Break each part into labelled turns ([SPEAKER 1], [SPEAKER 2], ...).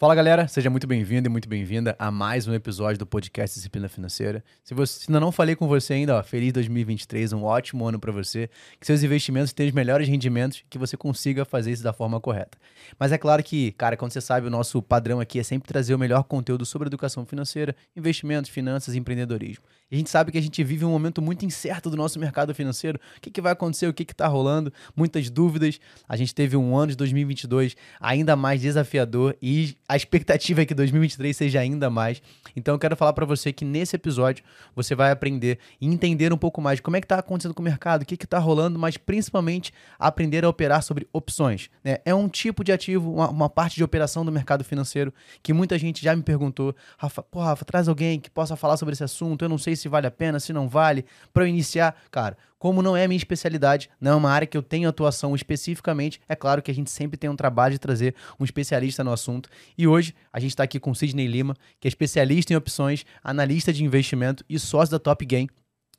[SPEAKER 1] Fala galera, seja muito bem-vindo e muito bem-vinda a mais um episódio do podcast Disciplina Financeira. Se você se ainda não falei com você ainda, ó, feliz 2023, um ótimo ano para você, que seus investimentos tenham os melhores rendimentos, que você consiga fazer isso da forma correta. Mas é claro que, cara, quando você sabe, o nosso padrão aqui é sempre trazer o melhor conteúdo sobre educação financeira, investimentos, finanças e empreendedorismo. E a gente sabe que a gente vive um momento muito incerto do nosso mercado financeiro. O que, que vai acontecer? O que está rolando? Muitas dúvidas. A gente teve um ano de 2022 ainda mais desafiador e a expectativa é que 2023 seja ainda mais. Então eu quero falar para você que nesse episódio você vai aprender e entender um pouco mais como é que está acontecendo com o mercado, o que está rolando, mas principalmente aprender a operar sobre opções. Né? É um tipo de ativo, uma, uma, parte de operação do mercado financeiro que muita gente já me perguntou. Rafa, pô, Rafa, traz alguém que possa falar sobre esse assunto. Eu não sei se vale a pena, se não vale. Para eu iniciar, cara, como não é a minha especialidade, não é uma área que eu tenho atuação especificamente, é claro que a gente sempre tem um trabalho de trazer um especialista no assunto. E hoje a gente está aqui com o Sidney Lima, que é especialista em opções, analista de investimento e sócio da Top Game.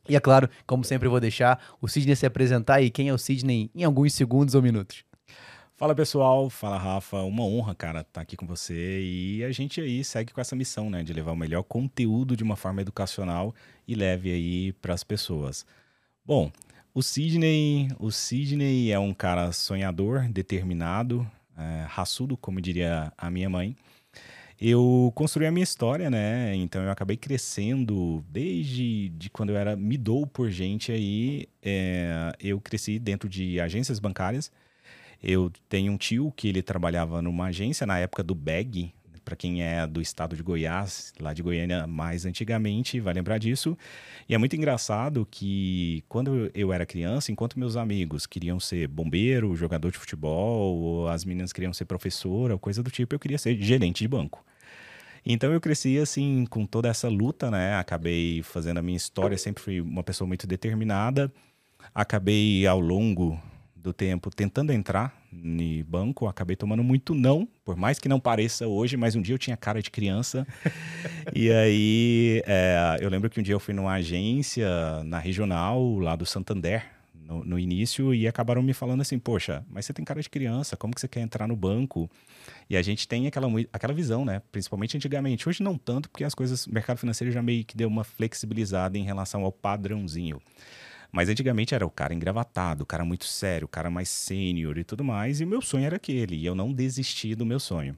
[SPEAKER 1] E é claro, como sempre eu vou deixar o Sidney se apresentar e quem é o Sidney em alguns segundos ou minutos.
[SPEAKER 2] Fala pessoal, fala Rafa, uma honra, cara, estar tá aqui com você e a gente aí segue com essa missão, né, de levar o melhor conteúdo de uma forma educacional e leve aí para as pessoas. Bom, o Sidney, o Sidney é um cara sonhador, determinado, é, raçudo, como diria a minha mãe. Eu construí a minha história, né? Então eu acabei crescendo desde de quando eu era me dou por gente aí. É, eu cresci dentro de agências bancárias eu tenho um tio que ele trabalhava numa agência na época do BEG, para quem é do estado de Goiás, lá de Goiânia mais antigamente, vai lembrar disso. E é muito engraçado que quando eu era criança, enquanto meus amigos queriam ser bombeiro, jogador de futebol, ou as meninas queriam ser professora, ou coisa do tipo, eu queria ser gerente de banco. Então eu cresci assim com toda essa luta, né? Acabei fazendo a minha história, sempre fui uma pessoa muito determinada. Acabei ao longo do tempo tentando entrar no banco, acabei tomando muito não, por mais que não pareça hoje, mas um dia eu tinha cara de criança. e aí é, eu lembro que um dia eu fui numa agência na regional lá do Santander. No, no, início, e acabaram me falando assim: Poxa, mas você tem cara de criança, como que você quer entrar no banco? E a gente tem aquela, aquela visão, né? Principalmente antigamente. Hoje não tanto, porque as coisas, o mercado financeiro já meio que deu uma flexibilizada em relação ao padrãozinho. Mas antigamente era o cara engravatado, o cara muito sério, o cara mais sênior e tudo mais, e o meu sonho era aquele, e eu não desisti do meu sonho.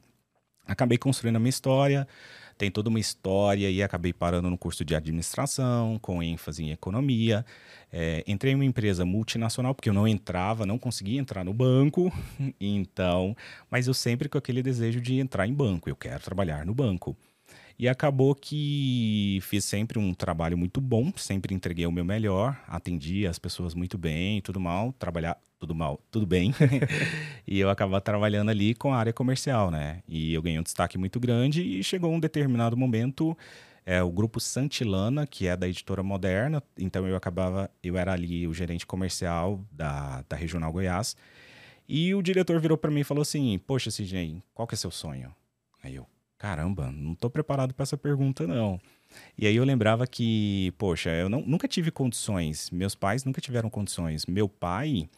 [SPEAKER 2] Acabei construindo a minha história, tem toda uma história e acabei parando no curso de administração, com ênfase em economia. É, entrei em uma empresa multinacional, porque eu não entrava, não conseguia entrar no banco, então, mas eu sempre com aquele desejo de entrar em banco, eu quero trabalhar no banco. E acabou que fiz sempre um trabalho muito bom, sempre entreguei o meu melhor, atendi as pessoas muito bem, tudo mal, trabalhar tudo mal, tudo bem. e eu acabava trabalhando ali com a área comercial, né? E eu ganhei um destaque muito grande e chegou um determinado momento é o grupo Santilana, que é da editora Moderna. Então eu acabava, eu era ali o gerente comercial da, da Regional Goiás. E o diretor virou para mim e falou assim: Poxa, CJ, qual que é seu sonho? Aí eu, caramba, não estou preparado para essa pergunta, não. E aí eu lembrava que, poxa, eu não, nunca tive condições, meus pais nunca tiveram condições. Meu pai,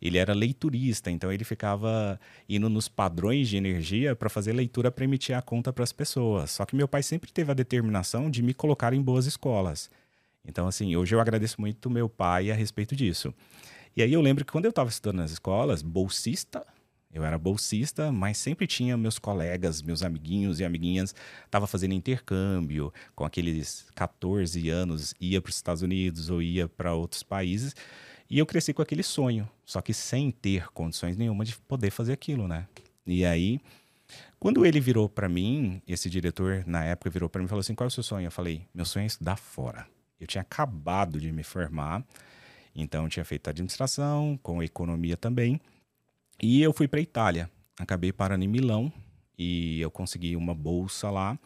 [SPEAKER 2] ele era leiturista, então ele ficava indo nos padrões de energia para fazer leitura para emitir a conta para as pessoas. Só que meu pai sempre teve a determinação de me colocar em boas escolas. Então, assim, hoje eu agradeço muito meu pai a respeito disso. E aí eu lembro que quando eu estava estudando nas escolas, bolsista eu era bolsista, mas sempre tinha meus colegas, meus amiguinhos e amiguinhas, estava fazendo intercâmbio, com aqueles 14 anos, ia para os Estados Unidos ou ia para outros países. E eu cresci com aquele sonho, só que sem ter condições nenhuma de poder fazer aquilo, né? E aí, quando ele virou para mim, esse diretor na época virou para mim e falou assim: "Qual é o seu sonho?" Eu falei: "Meu sonho é estudar fora". Eu tinha acabado de me formar, então tinha feito administração, com economia também. E eu fui para Itália. Acabei parando em Milão e eu consegui uma bolsa lá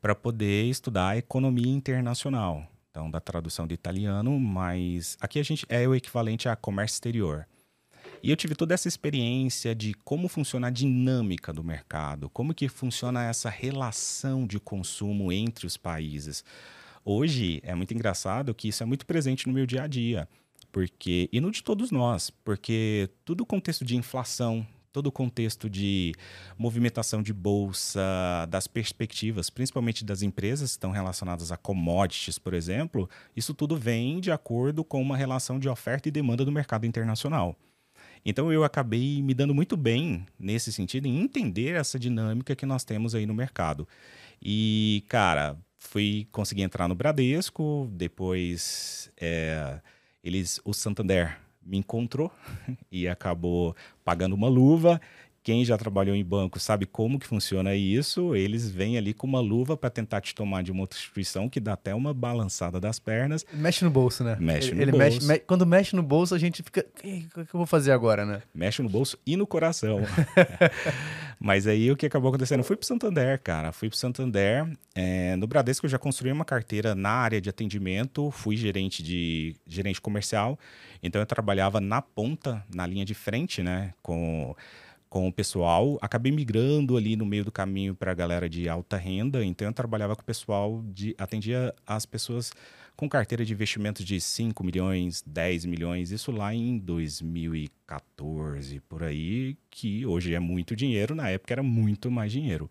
[SPEAKER 2] para poder estudar economia internacional. Então, da tradução de italiano, mas aqui a gente é o equivalente a comércio exterior. E eu tive toda essa experiência de como funciona a dinâmica do mercado, como que funciona essa relação de consumo entre os países. Hoje é muito engraçado que isso é muito presente no meu dia a dia porque e no de todos nós, porque tudo contexto de inflação, todo o contexto de movimentação de bolsa, das perspectivas, principalmente das empresas que estão relacionadas a commodities, por exemplo, isso tudo vem de acordo com uma relação de oferta e demanda do mercado internacional. Então eu acabei me dando muito bem nesse sentido em entender essa dinâmica que nós temos aí no mercado. E, cara, fui conseguir entrar no Bradesco, depois é, eles, o Santander me encontrou e acabou pagando uma luva quem já trabalhou em banco sabe como que funciona isso. Eles vêm ali com uma luva para tentar te tomar de uma outra instituição que dá até uma balançada das pernas.
[SPEAKER 1] Mexe no bolso, né?
[SPEAKER 2] Mexe
[SPEAKER 1] ele,
[SPEAKER 2] no
[SPEAKER 1] ele
[SPEAKER 2] bolso.
[SPEAKER 1] Mexe, me, quando mexe no bolso, a gente fica. O que, eu vou fazer agora, né?
[SPEAKER 2] Mexe no bolso e no coração. Mas aí o que acabou acontecendo? Eu fui pro Santander, cara. Fui pro Santander. É, no Bradesco eu já construí uma carteira na área de atendimento, fui gerente de gerente comercial. Então eu trabalhava na ponta, na linha de frente, né? Com com o pessoal. Acabei migrando ali no meio do caminho para a galera de alta renda, então eu trabalhava com o pessoal, de, atendia as pessoas com carteira de investimentos de 5 milhões, 10 milhões, isso lá em 2014, por aí, que hoje é muito dinheiro, na época era muito mais dinheiro.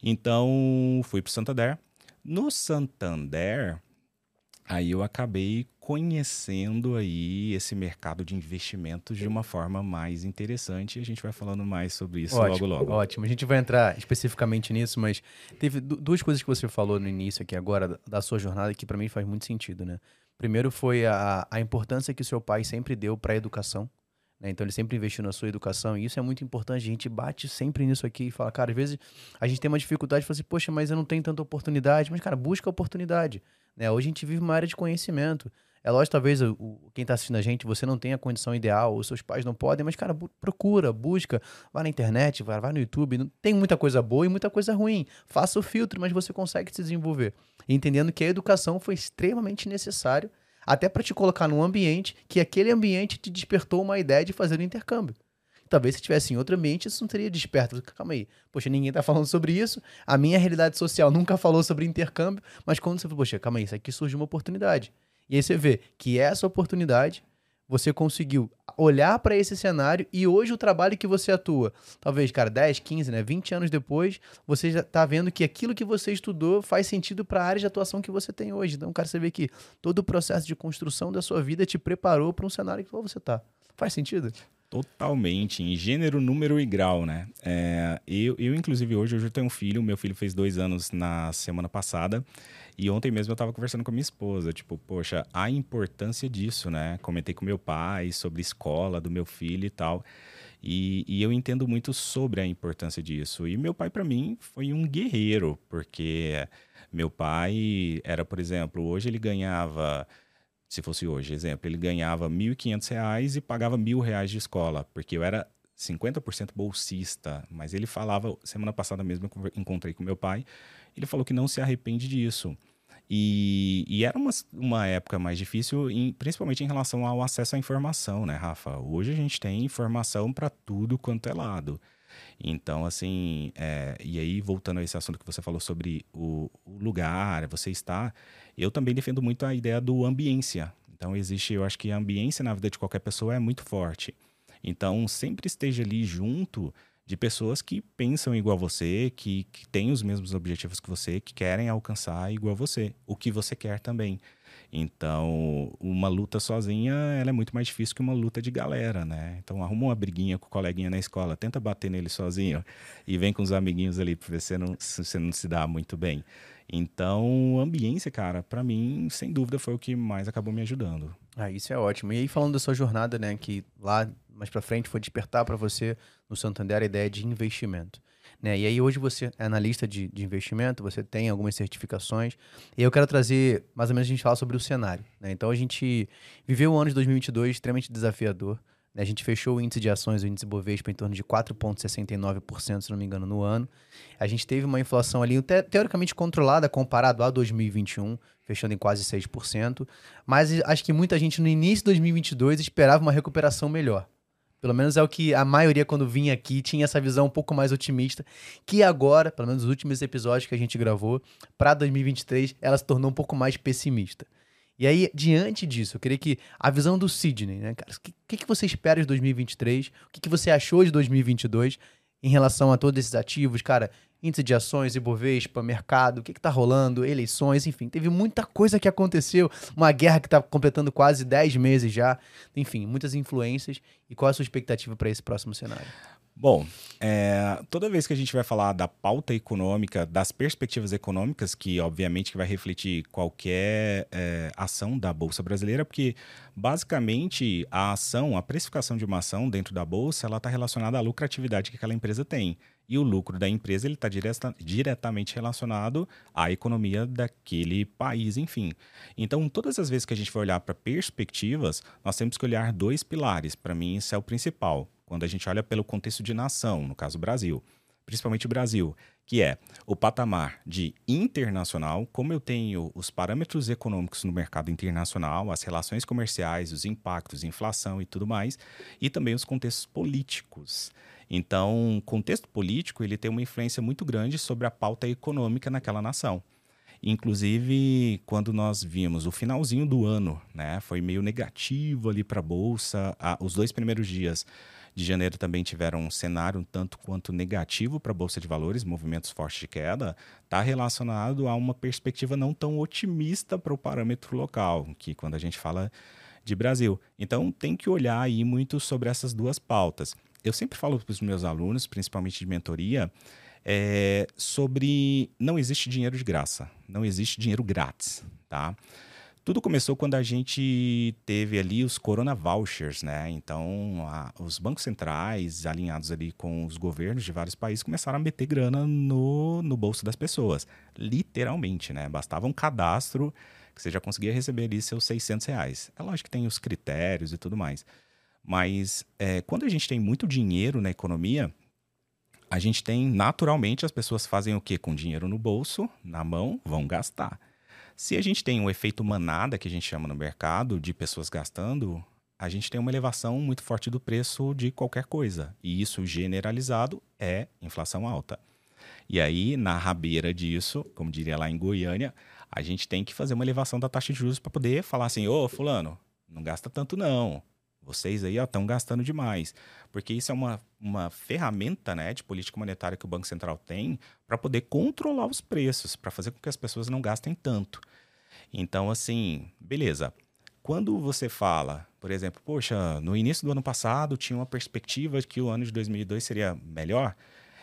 [SPEAKER 2] Então, fui para o Santander. No Santander, aí eu acabei conhecendo aí esse mercado de investimentos de uma forma mais interessante e a gente vai falando mais sobre isso
[SPEAKER 1] ótimo,
[SPEAKER 2] logo logo.
[SPEAKER 1] Ótimo, a gente vai entrar especificamente nisso, mas teve duas coisas que você falou no início aqui agora da sua jornada que para mim faz muito sentido, né? Primeiro foi a, a importância que o seu pai sempre deu para a educação. Né? Então ele sempre investiu na sua educação e isso é muito importante. A gente bate sempre nisso aqui e fala, cara, às vezes a gente tem uma dificuldade de falar assim, poxa, mas eu não tenho tanta oportunidade. Mas, cara, busca oportunidade. Né? Hoje a gente vive uma área de conhecimento. É lógico, talvez o, quem está assistindo a gente, você não tenha a condição ideal, os seus pais não podem, mas, cara, procura, busca, vai na internet, vai, vai no YouTube. Tem muita coisa boa e muita coisa ruim. Faça o filtro, mas você consegue se desenvolver. Entendendo que a educação foi extremamente necessário, até para te colocar num ambiente que aquele ambiente te despertou uma ideia de fazer o intercâmbio. Talvez se tivesse em outro ambiente, isso não teria desperto. Calma aí. Poxa, ninguém tá falando sobre isso. A minha realidade social nunca falou sobre intercâmbio. Mas quando você falou, poxa, calma aí, isso aqui surge uma oportunidade. E aí você vê que essa oportunidade você conseguiu olhar para esse cenário e hoje o trabalho que você atua, talvez, cara, 10, 15, né, 20 anos depois, você já tá vendo que aquilo que você estudou faz sentido para a área de atuação que você tem hoje. Então, cara, você vê que todo o processo de construção da sua vida te preparou para um cenário que você tá. Faz sentido?
[SPEAKER 2] Totalmente, em gênero, número e grau, né? É, eu, eu, inclusive, hoje eu já tenho um filho, meu filho fez dois anos na semana passada, e ontem mesmo eu estava conversando com a minha esposa, tipo, poxa, a importância disso, né? Comentei com meu pai sobre escola do meu filho e tal, e, e eu entendo muito sobre a importância disso. E meu pai, para mim, foi um guerreiro, porque meu pai era, por exemplo, hoje ele ganhava se fosse hoje, exemplo, ele ganhava R$ 1.500 e pagava R$ 1.000 de escola, porque eu era 50% bolsista, mas ele falava, semana passada mesmo eu encontrei com meu pai, ele falou que não se arrepende disso. E, e era uma, uma época mais difícil, em, principalmente em relação ao acesso à informação, né, Rafa? Hoje a gente tem informação para tudo quanto é lado. Então, assim, é, e aí voltando a esse assunto que você falou sobre o, o lugar, você está, eu também defendo muito a ideia do ambiência. Então, existe, eu acho que a ambiência na vida de qualquer pessoa é muito forte. Então, sempre esteja ali junto de pessoas que pensam igual a você, que, que têm os mesmos objetivos que você, que querem alcançar igual a você, o que você quer também. Então, uma luta sozinha, ela é muito mais difícil que uma luta de galera, né? Então, arruma uma briguinha com o coleguinha na escola, tenta bater nele sozinho e vem com os amiguinhos ali para ver se não, se você não se dá muito bem. Então, ambiência, cara, para mim, sem dúvida, foi o que mais acabou me ajudando.
[SPEAKER 1] Ah, isso é ótimo. E aí, falando da sua jornada, né, que lá mais para frente foi despertar para você no Santander a ideia de investimento. Né? E aí hoje você é analista de, de investimento, você tem algumas certificações. E eu quero trazer, mais ou menos, a gente falar sobre o cenário. Né? Então a gente viveu o ano de 2022 extremamente desafiador. A gente fechou o índice de ações, o índice Bovespa, em torno de 4,69%, se não me engano, no ano. A gente teve uma inflação ali te teoricamente controlada comparado a 2021, fechando em quase 6%. Mas acho que muita gente no início de 2022 esperava uma recuperação melhor. Pelo menos é o que a maioria, quando vinha aqui, tinha essa visão um pouco mais otimista. Que agora, pelo menos nos últimos episódios que a gente gravou, para 2023, ela se tornou um pouco mais pessimista. E aí, diante disso, eu queria que a visão do Sidney, né, cara? O que, que, você espera de 2023? O que, que você achou de 2022 em relação a todos esses ativos, cara? Índice de ações, Ibovespa, mercado, o que, que tá rolando, eleições, enfim, teve muita coisa que aconteceu. Uma guerra que tá completando quase 10 meses já. Enfim, muitas influências. E qual a sua expectativa para esse próximo cenário?
[SPEAKER 2] Bom, é, toda vez que a gente vai falar da pauta econômica, das perspectivas econômicas, que obviamente vai refletir qualquer é, ação da Bolsa Brasileira, porque basicamente a ação, a precificação de uma ação dentro da Bolsa, ela está relacionada à lucratividade que aquela empresa tem. E o lucro da empresa está direta, diretamente relacionado à economia daquele país, enfim. Então, todas as vezes que a gente vai olhar para perspectivas, nós temos que olhar dois pilares. Para mim, isso é o principal quando a gente olha pelo contexto de nação, no caso Brasil, principalmente o Brasil, que é o patamar de internacional, como eu tenho os parâmetros econômicos no mercado internacional, as relações comerciais, os impactos, inflação e tudo mais, e também os contextos políticos. Então, contexto político ele tem uma influência muito grande sobre a pauta econômica naquela nação. Inclusive, quando nós vimos o finalzinho do ano, né, foi meio negativo ali para a bolsa. os dois primeiros dias de janeiro também tiveram um cenário um tanto quanto negativo para a Bolsa de Valores, movimentos fortes de queda, está relacionado a uma perspectiva não tão otimista para o parâmetro local, que quando a gente fala de Brasil. Então tem que olhar aí muito sobre essas duas pautas. Eu sempre falo para os meus alunos, principalmente de mentoria, é, sobre não existe dinheiro de graça, não existe dinheiro grátis, tá? Tudo começou quando a gente teve ali os Corona Vouchers, né? Então, a, os bancos centrais, alinhados ali com os governos de vários países, começaram a meter grana no, no bolso das pessoas. Literalmente, né? Bastava um cadastro que você já conseguia receber ali seus 600 reais. É lógico que tem os critérios e tudo mais. Mas é, quando a gente tem muito dinheiro na economia, a gente tem, naturalmente, as pessoas fazem o quê? Com dinheiro no bolso, na mão, vão gastar. Se a gente tem um efeito manada, que a gente chama no mercado, de pessoas gastando, a gente tem uma elevação muito forte do preço de qualquer coisa. E isso generalizado é inflação alta. E aí, na rabeira disso, como diria lá em Goiânia, a gente tem que fazer uma elevação da taxa de juros para poder falar assim: ô, Fulano, não gasta tanto não. Vocês aí estão gastando demais. Porque isso é uma, uma ferramenta né, de política monetária que o Banco Central tem para poder controlar os preços, para fazer com que as pessoas não gastem tanto. Então, assim, beleza. Quando você fala, por exemplo, poxa, no início do ano passado tinha uma perspectiva de que o ano de 2002 seria melhor,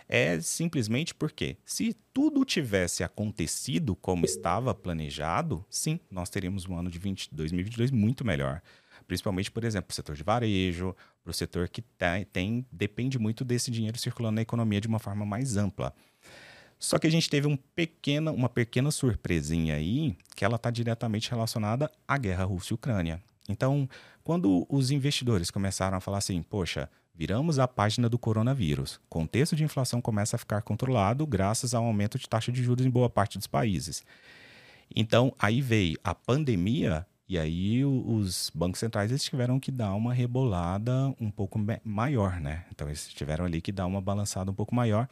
[SPEAKER 2] é simplesmente porque, se tudo tivesse acontecido como estava planejado, sim, nós teríamos um ano de 20, 2022 muito melhor principalmente, por exemplo, para o setor de varejo, para o setor que tem, tem, depende muito desse dinheiro circulando na economia de uma forma mais ampla. Só que a gente teve um pequena, uma pequena surpresinha aí, que ela está diretamente relacionada à guerra Rússia-Ucrânia. Então, quando os investidores começaram a falar assim, poxa, viramos a página do coronavírus, contexto de inflação começa a ficar controlado graças ao aumento de taxa de juros em boa parte dos países. Então, aí veio a pandemia e aí os bancos centrais eles tiveram que dar uma rebolada um pouco maior, né? Então eles tiveram ali que dar uma balançada um pouco maior.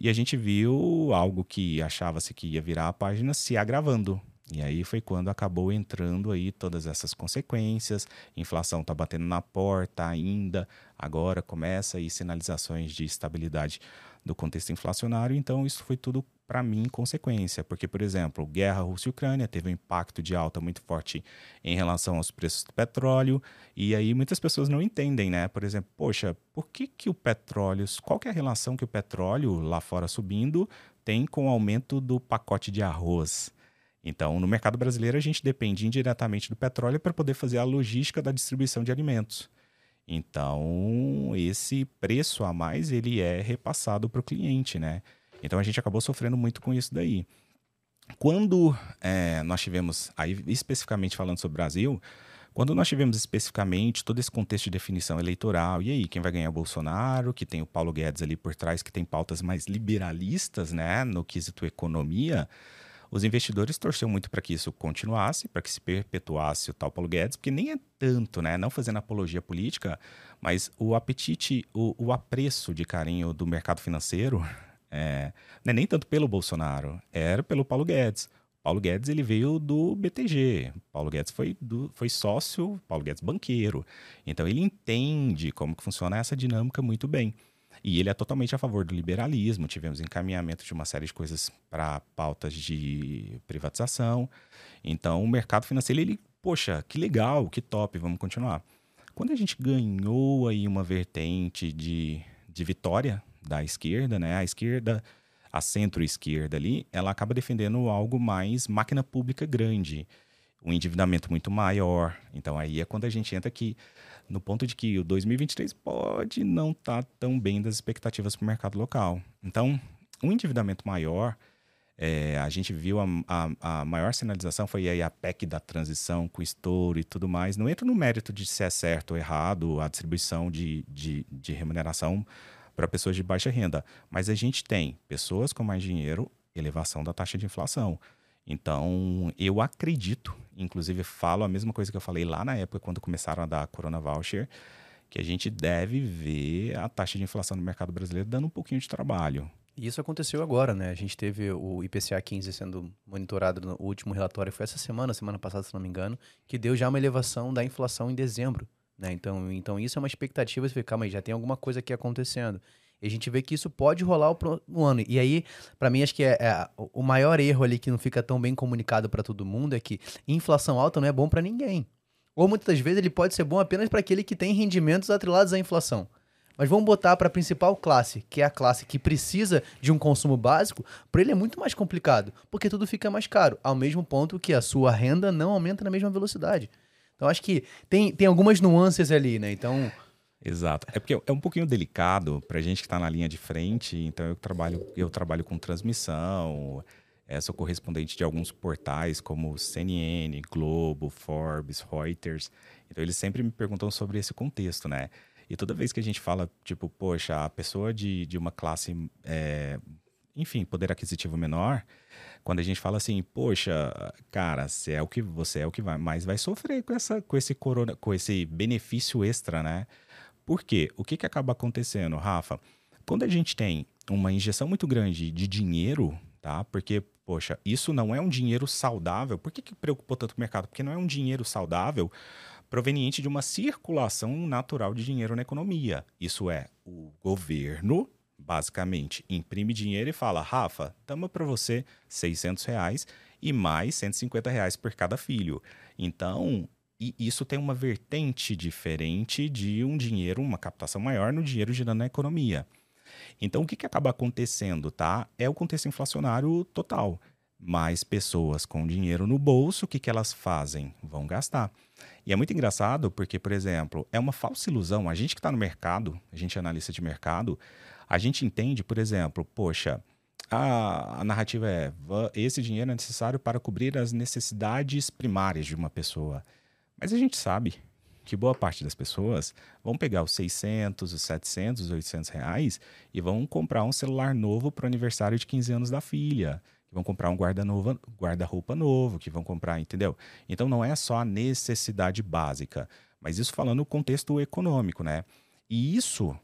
[SPEAKER 2] E a gente viu algo que achava-se que ia virar a página se agravando. E aí foi quando acabou entrando aí todas essas consequências. Inflação está batendo na porta ainda. Agora começa aí sinalizações de estabilidade do contexto inflacionário. Então isso foi tudo para mim, consequência. Porque, por exemplo, guerra Rússia-Ucrânia teve um impacto de alta muito forte em relação aos preços do petróleo. E aí muitas pessoas não entendem, né? Por exemplo, poxa, por que, que o petróleo, qual que é a relação que o petróleo lá fora subindo tem com o aumento do pacote de arroz? Então, no mercado brasileiro, a gente depende indiretamente do petróleo para poder fazer a logística da distribuição de alimentos. Então, esse preço a mais ele é repassado para o cliente, né? Então a gente acabou sofrendo muito com isso daí. Quando é, nós tivemos, aí especificamente falando sobre o Brasil, quando nós tivemos especificamente todo esse contexto de definição eleitoral, e aí, quem vai ganhar o Bolsonaro, que tem o Paulo Guedes ali por trás, que tem pautas mais liberalistas, né, no quesito economia, os investidores torceram muito para que isso continuasse, para que se perpetuasse o tal Paulo Guedes, porque nem é tanto, né, não fazendo apologia política, mas o apetite, o, o apreço de carinho do mercado financeiro é, não é nem tanto pelo Bolsonaro, era pelo Paulo Guedes. Paulo Guedes ele veio do BTG. Paulo Guedes foi, do, foi sócio, Paulo Guedes banqueiro. Então ele entende como que funciona essa dinâmica muito bem. E ele é totalmente a favor do liberalismo. Tivemos encaminhamento de uma série de coisas para pautas de privatização. Então o mercado financeiro, ele, poxa, que legal, que top, vamos continuar. Quando a gente ganhou aí uma vertente de, de vitória da esquerda, né? A esquerda a centro-esquerda ali, ela acaba defendendo algo mais máquina pública grande, um endividamento muito maior. Então aí é quando a gente entra aqui no ponto de que o 2023 pode não estar tá tão bem das expectativas para o mercado local. Então, um endividamento maior, é, a gente viu a, a, a, maior sinalização foi aí a PEC da transição com estouro e tudo mais. Não entra no mérito de se é certo ou errado a distribuição de, de, de remuneração para pessoas de baixa renda. Mas a gente tem pessoas com mais dinheiro, elevação da taxa de inflação. Então, eu acredito, inclusive falo a mesma coisa que eu falei lá na época, quando começaram a dar Corona Voucher, que a gente deve ver a taxa de inflação no mercado brasileiro dando um pouquinho de trabalho.
[SPEAKER 1] E isso aconteceu agora, né? A gente teve o IPCA 15 sendo monitorado no último relatório, foi essa semana, semana passada, se não me engano, que deu já uma elevação da inflação em dezembro. Né? Então, então isso é uma expectativa, você fica, calma aí, já tem alguma coisa aqui acontecendo. E a gente vê que isso pode rolar no ano. E aí, para mim, acho que é, é, o maior erro ali que não fica tão bem comunicado para todo mundo é que inflação alta não é bom para ninguém. Ou muitas vezes ele pode ser bom apenas para aquele que tem rendimentos atrelados à inflação. Mas vamos botar para a principal classe, que é a classe que precisa de um consumo básico, para ele é muito mais complicado, porque tudo fica mais caro, ao mesmo ponto que a sua renda não aumenta na mesma velocidade. Então acho que tem, tem algumas nuances ali, né? Então.
[SPEAKER 2] Exato. É porque é um pouquinho delicado para gente que está na linha de frente. Então eu trabalho, eu trabalho com transmissão, é, sou correspondente de alguns portais como CNN, Globo, Forbes, Reuters. Então eles sempre me perguntam sobre esse contexto, né? E toda vez que a gente fala, tipo, poxa, a pessoa de, de uma classe, é, enfim, poder aquisitivo menor, quando a gente fala assim, poxa, cara, você é o que você é o que vai, mais vai sofrer com essa com esse corona, com esse benefício extra, né? Por quê? O que que acaba acontecendo, Rafa? Quando a gente tem uma injeção muito grande de dinheiro, tá? Porque, poxa, isso não é um dinheiro saudável. Por que, que preocupou tanto o mercado? Porque não é um dinheiro saudável proveniente de uma circulação natural de dinheiro na economia. Isso é, o governo basicamente imprime dinheiro e fala: Rafa, tamo para você 600 reais e mais 150 reais por cada filho. Então, isso tem uma vertente diferente de um dinheiro, uma captação maior no dinheiro girando na economia. Então, o que, que acaba acontecendo, tá? É o contexto inflacionário total. Mais pessoas com dinheiro no bolso, o que, que elas fazem? Vão gastar. E é muito engraçado porque, por exemplo, é uma falsa ilusão. A gente que está no mercado, a gente é analista de mercado, a gente entende, por exemplo, poxa, a, a, narrativa é: esse dinheiro é necessário para cobrir as necessidades primárias de uma pessoa. Mas a gente sabe que boa parte das pessoas vão pegar os 600, os 700, os 800 reais e vão comprar um celular novo para o aniversário de 15 anos da filha, que vão comprar um guarda-roupa guarda novo, que vão comprar, entendeu? Então não é só a necessidade básica, mas isso falando no contexto econômico, né? E isso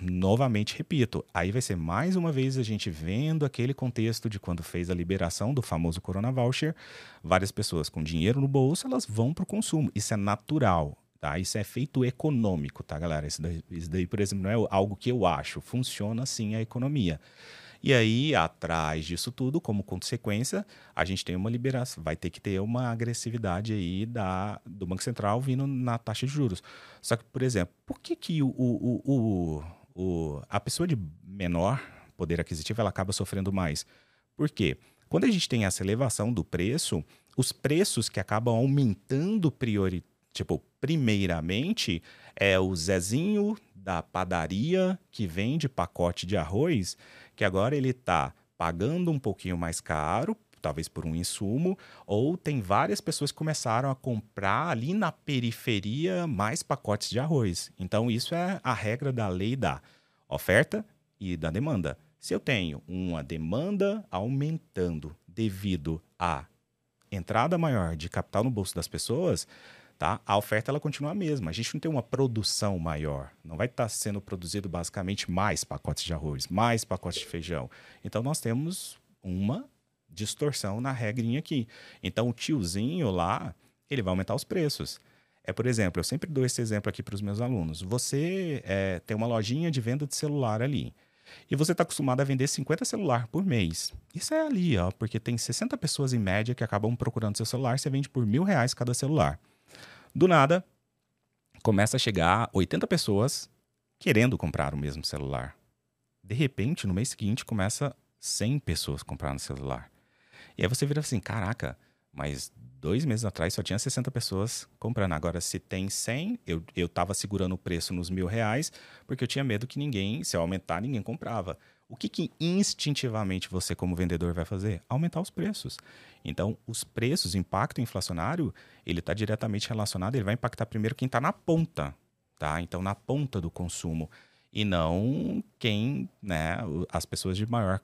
[SPEAKER 2] novamente repito, aí vai ser mais uma vez a gente vendo aquele contexto de quando fez a liberação do famoso Corona Voucher, várias pessoas com dinheiro no bolso, elas vão para o consumo. Isso é natural, tá? Isso é feito econômico, tá, galera? Isso daí, isso daí, por exemplo, não é algo que eu acho. Funciona assim a economia. E aí, atrás disso tudo, como consequência, a gente tem uma liberação, vai ter que ter uma agressividade aí da, do Banco Central vindo na taxa de juros. Só que, por exemplo, por que, que o, o, o o, a pessoa de menor poder aquisitivo ela acaba sofrendo mais. Por quê? Quando a gente tem essa elevação do preço, os preços que acabam aumentando priori, tipo, primeiramente é o Zezinho da padaria que vende pacote de arroz, que agora ele está pagando um pouquinho mais caro, talvez por um insumo, ou tem várias pessoas que começaram a comprar ali na periferia mais pacotes de arroz. Então, isso é a regra da lei da oferta e da demanda. Se eu tenho uma demanda aumentando devido à entrada maior de capital no bolso das pessoas, tá? A oferta ela continua a mesma. A gente não tem uma produção maior. Não vai estar sendo produzido basicamente mais pacotes de arroz, mais pacotes de feijão. Então nós temos uma distorção na regrinha aqui. Então, o tiozinho lá, ele vai aumentar os preços. É, por exemplo, eu sempre dou esse exemplo aqui para os meus alunos. Você é, tem uma lojinha de venda de celular ali. E você está acostumado a vender 50 celular por mês. Isso é ali, ó, porque tem 60 pessoas em média que acabam procurando seu celular, você vende por mil reais cada celular. Do nada, começa a chegar 80 pessoas querendo comprar o mesmo celular. De repente, no mês seguinte, começa 100 pessoas comprando celular. E aí você vira assim, caraca, mas dois meses atrás só tinha 60 pessoas comprando. Agora, se tem 100, eu, eu tava segurando o preço nos mil reais, porque eu tinha medo que ninguém, se eu aumentar, ninguém comprava. O que, que instintivamente você, como vendedor, vai fazer? Aumentar os preços. Então, os preços, impacto inflacionário, ele está diretamente relacionado, ele vai impactar primeiro quem está na ponta, tá? Então, na ponta do consumo e não quem, né, as pessoas de maior,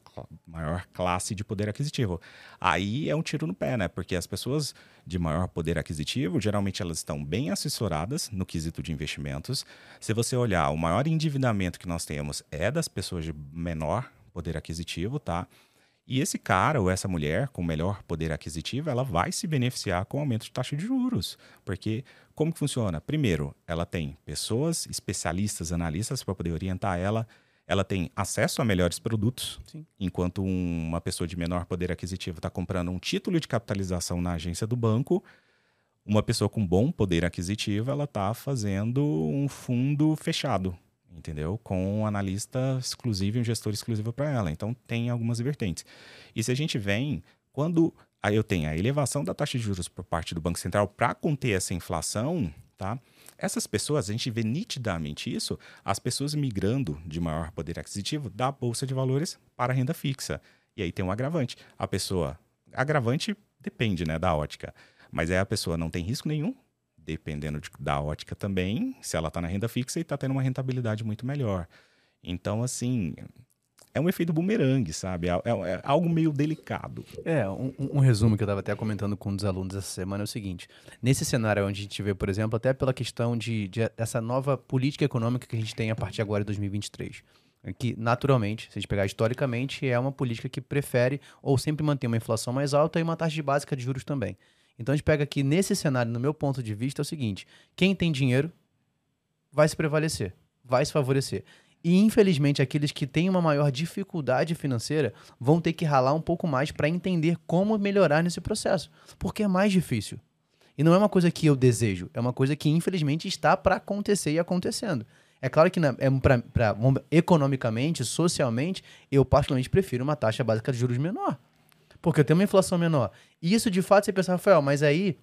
[SPEAKER 2] maior classe de poder aquisitivo. Aí é um tiro no pé, né? Porque as pessoas de maior poder aquisitivo, geralmente elas estão bem assessoradas no quesito de investimentos. Se você olhar, o maior endividamento que nós temos é das pessoas de menor poder aquisitivo, tá? E esse cara ou essa mulher com melhor poder aquisitivo, ela vai se beneficiar com o aumento de taxa de juros. Porque como que funciona? Primeiro, ela tem pessoas, especialistas, analistas para poder orientar ela. Ela tem acesso a melhores produtos, Sim. enquanto uma pessoa de menor poder aquisitivo está comprando um título de capitalização na agência do banco. Uma pessoa com bom poder aquisitivo, ela está fazendo um fundo fechado, entendeu? Com um analista exclusivo e um gestor exclusivo para ela. Então tem algumas vertentes. E se a gente vem, quando eu tenho a elevação da taxa de juros por parte do Banco Central para conter essa inflação, tá? Essas pessoas, a gente vê nitidamente isso, as pessoas migrando de maior poder aquisitivo da bolsa de valores para a renda fixa. E aí tem um agravante. A pessoa, agravante depende, né, da ótica. Mas é a pessoa não tem risco nenhum, dependendo de, da ótica também, se ela está na renda fixa e está tendo uma rentabilidade muito melhor. Então, assim, é um efeito bumerangue, sabe? É, é, é algo meio delicado.
[SPEAKER 1] É, um, um resumo que eu estava até comentando com um dos alunos essa semana é o seguinte: nesse cenário onde a gente vê, por exemplo, até pela questão de, de essa nova política econômica que a gente tem a partir agora de 2023 que naturalmente, se a gente pegar historicamente, é uma política que prefere ou sempre manter uma inflação mais alta e uma taxa de básica de juros também. Então a gente pega aqui nesse cenário, no meu ponto de vista, é o seguinte: quem tem dinheiro vai se prevalecer, vai se favorecer. E infelizmente, aqueles que têm uma maior dificuldade financeira vão ter que ralar um pouco mais para entender como melhorar nesse processo, porque é mais difícil. E não é uma coisa que eu desejo, é uma coisa que infelizmente está para acontecer e acontecendo. É claro que é pra, pra, economicamente, socialmente, eu particularmente prefiro uma taxa básica de juros menor porque eu tenho uma inflação menor. E isso, de fato, você pensa, Rafael, mas aí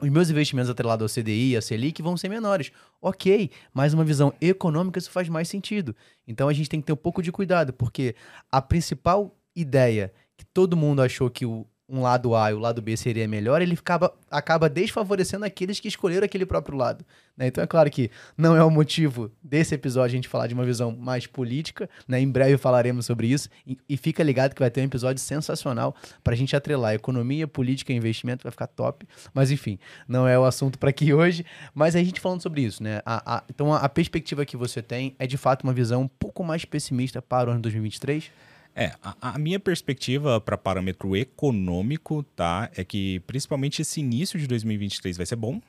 [SPEAKER 1] os meus investimentos atrelados ao CDI, a Selic, vão ser menores. Ok, mas uma visão econômica isso faz mais sentido. Então a gente tem que ter um pouco de cuidado, porque a principal ideia que todo mundo achou que o, um lado A e o lado B seria melhor, ele acaba, acaba desfavorecendo aqueles que escolheram aquele próprio lado. Né? Então é claro que não é o motivo desse episódio a gente falar de uma visão mais política, né? em breve falaremos sobre isso, e, e fica ligado que vai ter um episódio sensacional para a gente atrelar economia, política e investimento, vai ficar top, mas enfim, não é o assunto para aqui hoje, mas a gente falando sobre isso, né? A, a, então a, a perspectiva que você tem é de fato uma visão um pouco mais pessimista para o ano 2023?
[SPEAKER 2] É, a, a minha perspectiva para parâmetro econômico, tá, é que principalmente esse início de 2023 vai ser bom,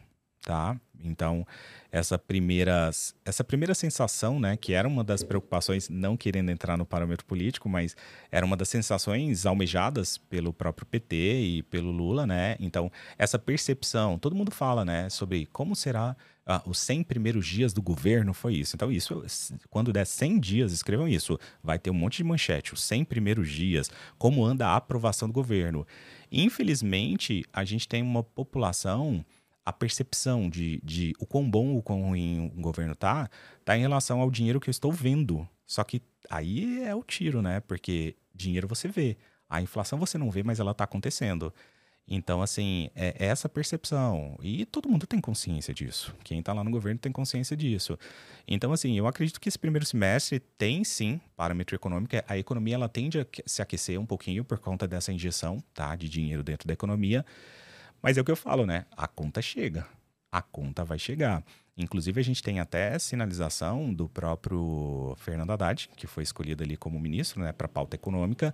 [SPEAKER 2] tá? Então, essa primeira, essa primeira sensação, né, que era uma das preocupações, não querendo entrar no parâmetro político, mas era uma das sensações almejadas pelo próprio PT e pelo Lula, né? Então, essa percepção, todo mundo fala, né, sobre como será ah, os 100 primeiros dias do governo foi isso. Então, isso, quando der 100 dias, escrevam isso. Vai ter um monte de manchete, os 100 primeiros dias, como anda a aprovação do governo. Infelizmente, a gente tem uma população, a percepção de, de o quão bom ou quão ruim o governo tá, tá em relação ao dinheiro que eu estou vendo. Só que aí é o tiro, né? Porque dinheiro você vê. A inflação você não vê, mas ela está acontecendo. Então, assim, é, é essa percepção. E todo mundo tem consciência disso. Quem está lá no governo tem consciência disso. Então, assim, eu acredito que esse primeiro semestre tem sim parâmetro econômico. A economia ela tende a se aquecer um pouquinho por conta dessa injeção tá, de dinheiro dentro da economia. Mas é o que eu falo, né? A conta chega. A conta vai chegar. Inclusive, a gente tem até sinalização do próprio Fernando Haddad, que foi escolhido ali como ministro né, para pauta econômica,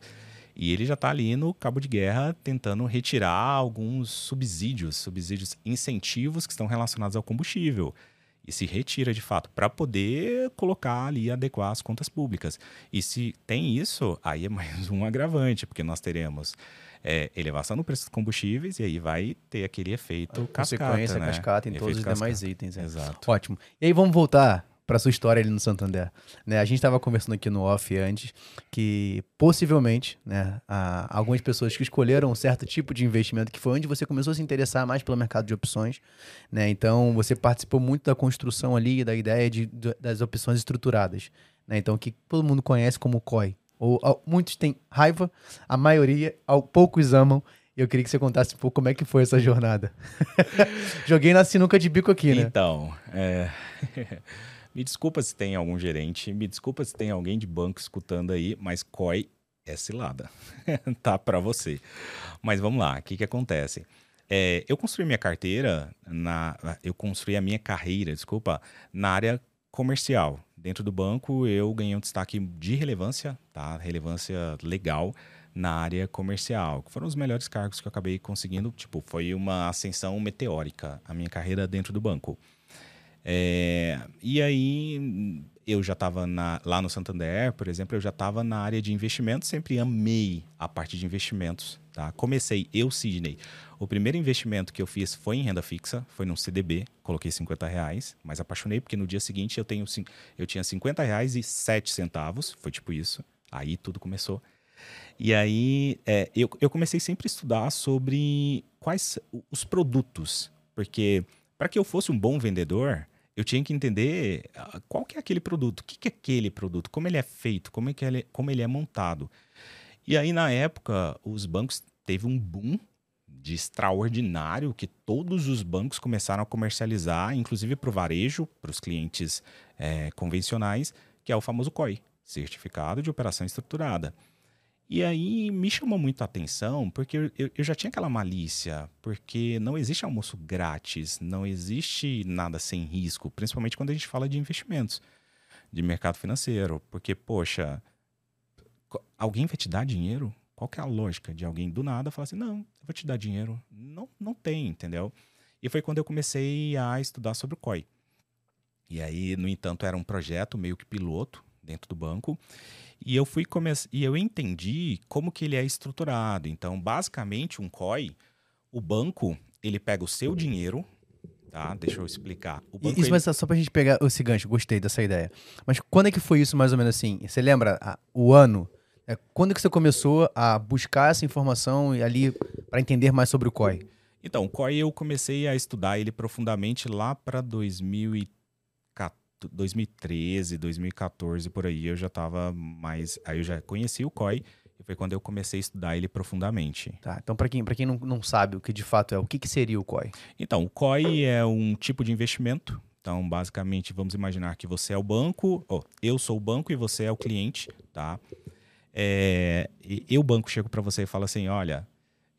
[SPEAKER 2] e ele já está ali no cabo de guerra tentando retirar alguns subsídios, subsídios incentivos que estão relacionados ao combustível. E se retira de fato para poder colocar ali, adequar as contas públicas. E se tem isso, aí é mais um agravante, porque nós teremos é, elevação no preço dos combustíveis e aí vai ter aquele efeito cascata,
[SPEAKER 1] Consequência
[SPEAKER 2] né?
[SPEAKER 1] cascata em
[SPEAKER 2] Efeito
[SPEAKER 1] todos os demais
[SPEAKER 2] cascata.
[SPEAKER 1] itens. é.
[SPEAKER 2] Exato.
[SPEAKER 1] Ótimo. E aí vamos voltar para sua história ali no Santander. Né, a gente estava conversando aqui no off antes que possivelmente, né, algumas pessoas que escolheram um certo tipo de investimento que foi onde você começou a se interessar mais pelo mercado de opções, né? Então você participou muito da construção ali da ideia de, das opções estruturadas, né? Então que todo mundo conhece como COI. Ou, al- muitos têm raiva, a maioria, ao, poucos amam. Eu queria que você contasse um pouco como é que foi essa jornada. Joguei na sinuca de bico aqui, né?
[SPEAKER 2] Então, é, me desculpa se tem algum gerente, me desculpa se tem alguém de banco escutando aí, mas COI é cilada. tá para você. Mas vamos lá, o que, que acontece? É, eu construí minha carteira, na, eu construí a minha carreira, desculpa, na área comercial. Dentro do banco, eu ganhei um destaque de relevância, tá? Relevância legal na área comercial. Foram os melhores cargos que eu acabei conseguindo. Tipo, foi uma ascensão meteórica a minha carreira dentro do banco. É, e aí eu já estava lá no Santander, por exemplo, eu já estava na área de investimentos, sempre amei a parte de investimentos. Tá? Comecei, eu, Sidney, o primeiro investimento que eu fiz foi em renda fixa, foi num CDB, coloquei 50 reais, mas apaixonei porque no dia seguinte eu, tenho, eu tinha 50 reais e 7 centavos, foi tipo isso, aí tudo começou. E aí é, eu, eu comecei sempre a estudar sobre quais os produtos, porque para que eu fosse um bom vendedor, eu tinha que entender ah, qual que é aquele produto, o que, que é aquele produto, como ele é feito, como, é que ele, como ele é montado. E aí, na época, os bancos teve um boom de extraordinário que todos os bancos começaram a comercializar, inclusive para o varejo, para os clientes eh, convencionais, que é o famoso COI, Certificado de Operação Estruturada. E aí me chamou muito a atenção, porque eu, eu- já tinha aquela malícia, porque não existe almoço grátis, não existe nada sem risco, principalmente quando a gente fala de investimentos, de mercado financeiro. Porque, poxa, alguém vai te dar dinheiro? Qual que é a lógica de alguém do nada falar assim, não, eu vou te dar dinheiro? Não, não tem, entendeu? E foi quando eu comecei a estudar sobre o COI. E aí, no entanto, era um projeto meio que piloto dentro do banco. E eu fui começar e eu entendi como que ele é estruturado. Então, basicamente, um COI, o banco, ele pega o seu dinheiro, tá? Deixa eu explicar. O banco
[SPEAKER 1] Isso,
[SPEAKER 2] ele-
[SPEAKER 1] mas só pra gente pegar esse gancho, gostei dessa ideia. Mas quando é que foi isso, mais ou menos assim? Você lembra a- o ano? É, quando que você começou a buscar essa informação e ali para entender mais sobre o COI?
[SPEAKER 2] Então, o COI eu comecei a estudar ele profundamente lá para 2013, 2014, por aí. Eu já estava mais. Aí eu já conheci o COI e foi quando eu comecei a estudar ele profundamente.
[SPEAKER 1] Tá, então para quem, pra quem não, não sabe o que de fato é, o que, que seria o COI?
[SPEAKER 2] Então, o COI é um tipo de investimento. Então, basicamente, vamos imaginar que você é o banco, ó, eu sou o banco e você é o cliente, tá? É, e eu, banco, chego para você e falo assim, olha,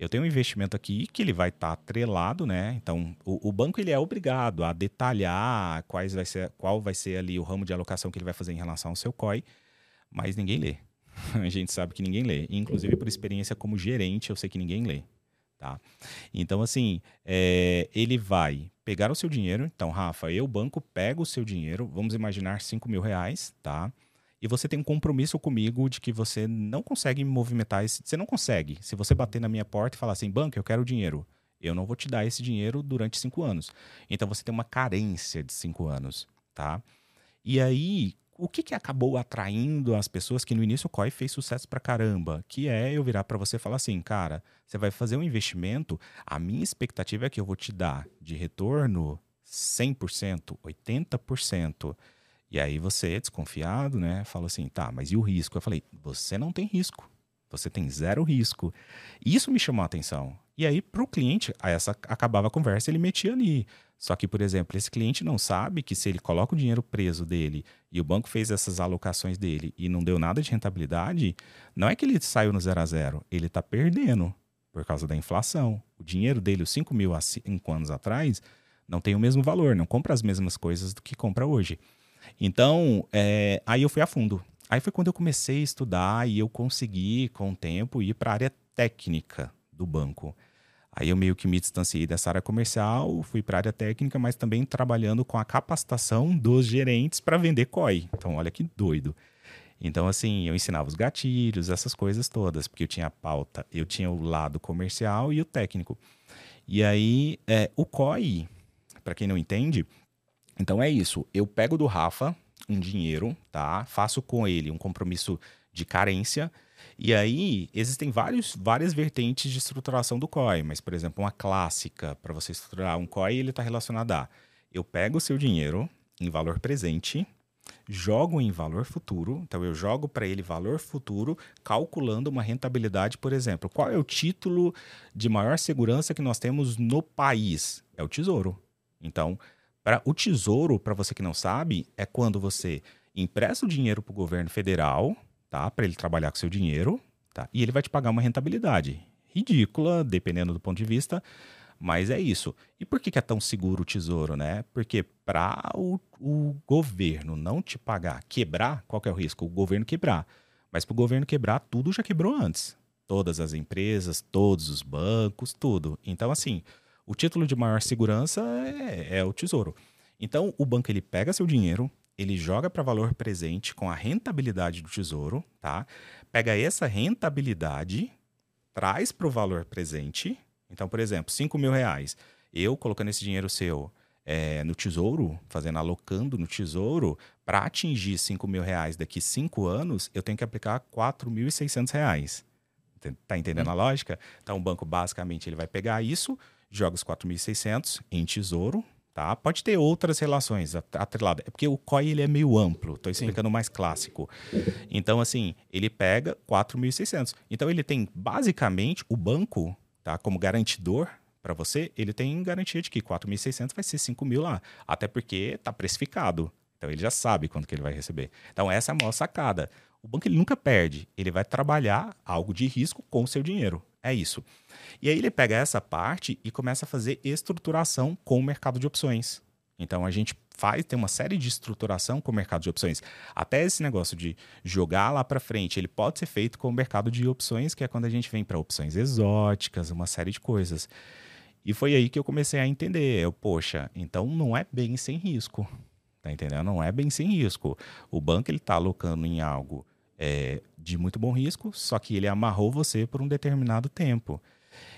[SPEAKER 2] eu tenho um investimento aqui que ele vai estar atrelado, né? Então, o, o banco ele é obrigado a detalhar quais vai ser, qual vai ser ali o ramo de alocação que ele vai fazer em relação ao seu COI, mas ninguém lê. A gente sabe que ninguém lê. Inclusive, por experiência como gerente, eu sei que ninguém lê, tá? Então, assim, é, ele vai pegar o seu dinheiro. Então, Rafa, eu, banco, pego o seu dinheiro. Vamos imaginar 5 mil reais, tá? E você tem um compromisso comigo de que você não consegue movimentar esse. Você não consegue. Se você bater na minha porta e falar assim, banco, eu quero dinheiro. Eu não vou te dar esse dinheiro durante cinco anos. Então você tem uma carência de cinco anos, tá? E aí, o que, que acabou atraindo as pessoas que no início o COI fez sucesso pra caramba? Que é eu virar para você e falar assim, cara, você vai fazer um investimento, a minha expectativa é que eu vou te dar de retorno 100%, 80%. E aí você, desconfiado, né, fala assim, tá, mas e o risco? Eu falei, você não tem risco. Você tem zero risco. Isso me chamou a atenção. E aí, para o cliente, essa acabava a conversa, ele metia ali. Só que, por exemplo, esse cliente não sabe que se ele coloca o dinheiro preso dele e o banco fez essas alocações dele e não deu nada de rentabilidade, não é que ele saiu no zero a zero, ele está perdendo por causa da inflação. O dinheiro dele, os 5 mil há 5 anos atrás, não tem o mesmo valor, não compra as mesmas coisas do que compra hoje. Então, é, aí eu fui a fundo. Aí foi quando eu comecei a estudar e eu consegui, com o tempo, ir para a área técnica do banco. Aí eu meio que me distanciei dessa área comercial, fui para a área técnica, mas também trabalhando com a capacitação dos gerentes para vender COI. Então, olha que doido. Então, assim, eu ensinava os gatilhos, essas coisas todas, porque eu tinha a pauta, eu tinha o lado comercial e o técnico. E aí, é, o COI, para quem não entende, então é isso. Eu pego do Rafa um dinheiro, tá? Faço com ele um compromisso de carência e aí, existem vários, várias vertentes de estruturação do COI, mas, por exemplo, uma clássica para você estruturar um COI, ele está relacionado a eu pego o seu dinheiro em valor presente, jogo em valor futuro, então eu jogo para ele valor futuro, calculando uma rentabilidade, por exemplo. Qual é o título de maior segurança que nós temos no país? É o Tesouro. Então, o Tesouro, para você que não sabe, é quando você empresta o dinheiro para o governo federal, tá? Para ele trabalhar com seu dinheiro, tá? E ele vai te pagar uma rentabilidade ridícula, dependendo do ponto de vista, mas é isso. E por que, que é tão seguro o tesouro, né? Porque para o, o, governo não te pagar, quebrar, qual que é o risco? O governo quebrar. Mas para o governo quebrar, tudo já quebrou antes. Todas as empresas, todos os bancos, tudo. Então, assim, o título de maior segurança é, é o tesouro. Então, o banco ele pega seu dinheiro, ele joga para valor presente com a rentabilidade do tesouro, tá? Pega essa rentabilidade, traz para o valor presente. Então, por exemplo, 5 mil reais. Eu colocando esse dinheiro seu é, no tesouro, fazendo alocando no tesouro, para atingir 5 mil reais daqui 5 anos, eu tenho que aplicar 4.600 reais. Tá entendendo hum. a lógica? Então, o banco basicamente ele vai pegar isso, joga os 4.600 em tesouro, Tá? Pode ter outras relações atreladas. É porque o COI ele é meio amplo, estou explicando Sim. mais clássico. Então, assim, ele pega 4.600. Então, ele tem basicamente o banco, tá? como garantidor para você, ele tem garantia de que 4.600 vai ser 5 mil lá. Até porque está precificado. Então, ele já sabe quanto que ele vai receber. Então, essa é a maior sacada. O banco ele nunca perde. Ele vai trabalhar algo de risco com o seu dinheiro. É isso. E aí ele pega essa parte e começa a fazer estruturação com o mercado de opções. Então a gente faz, tem uma série de estruturação com o mercado de opções. Até esse negócio de jogar lá para frente, ele pode ser feito com o mercado de opções, que é quando a gente vem para opções exóticas, uma série de coisas. E foi aí que eu comecei a entender, eu, poxa, então não é bem sem risco. Tá entendendo? Não é bem sem risco. O banco ele está alocando em algo é, de muito bom risco, só que ele amarrou você por um determinado tempo.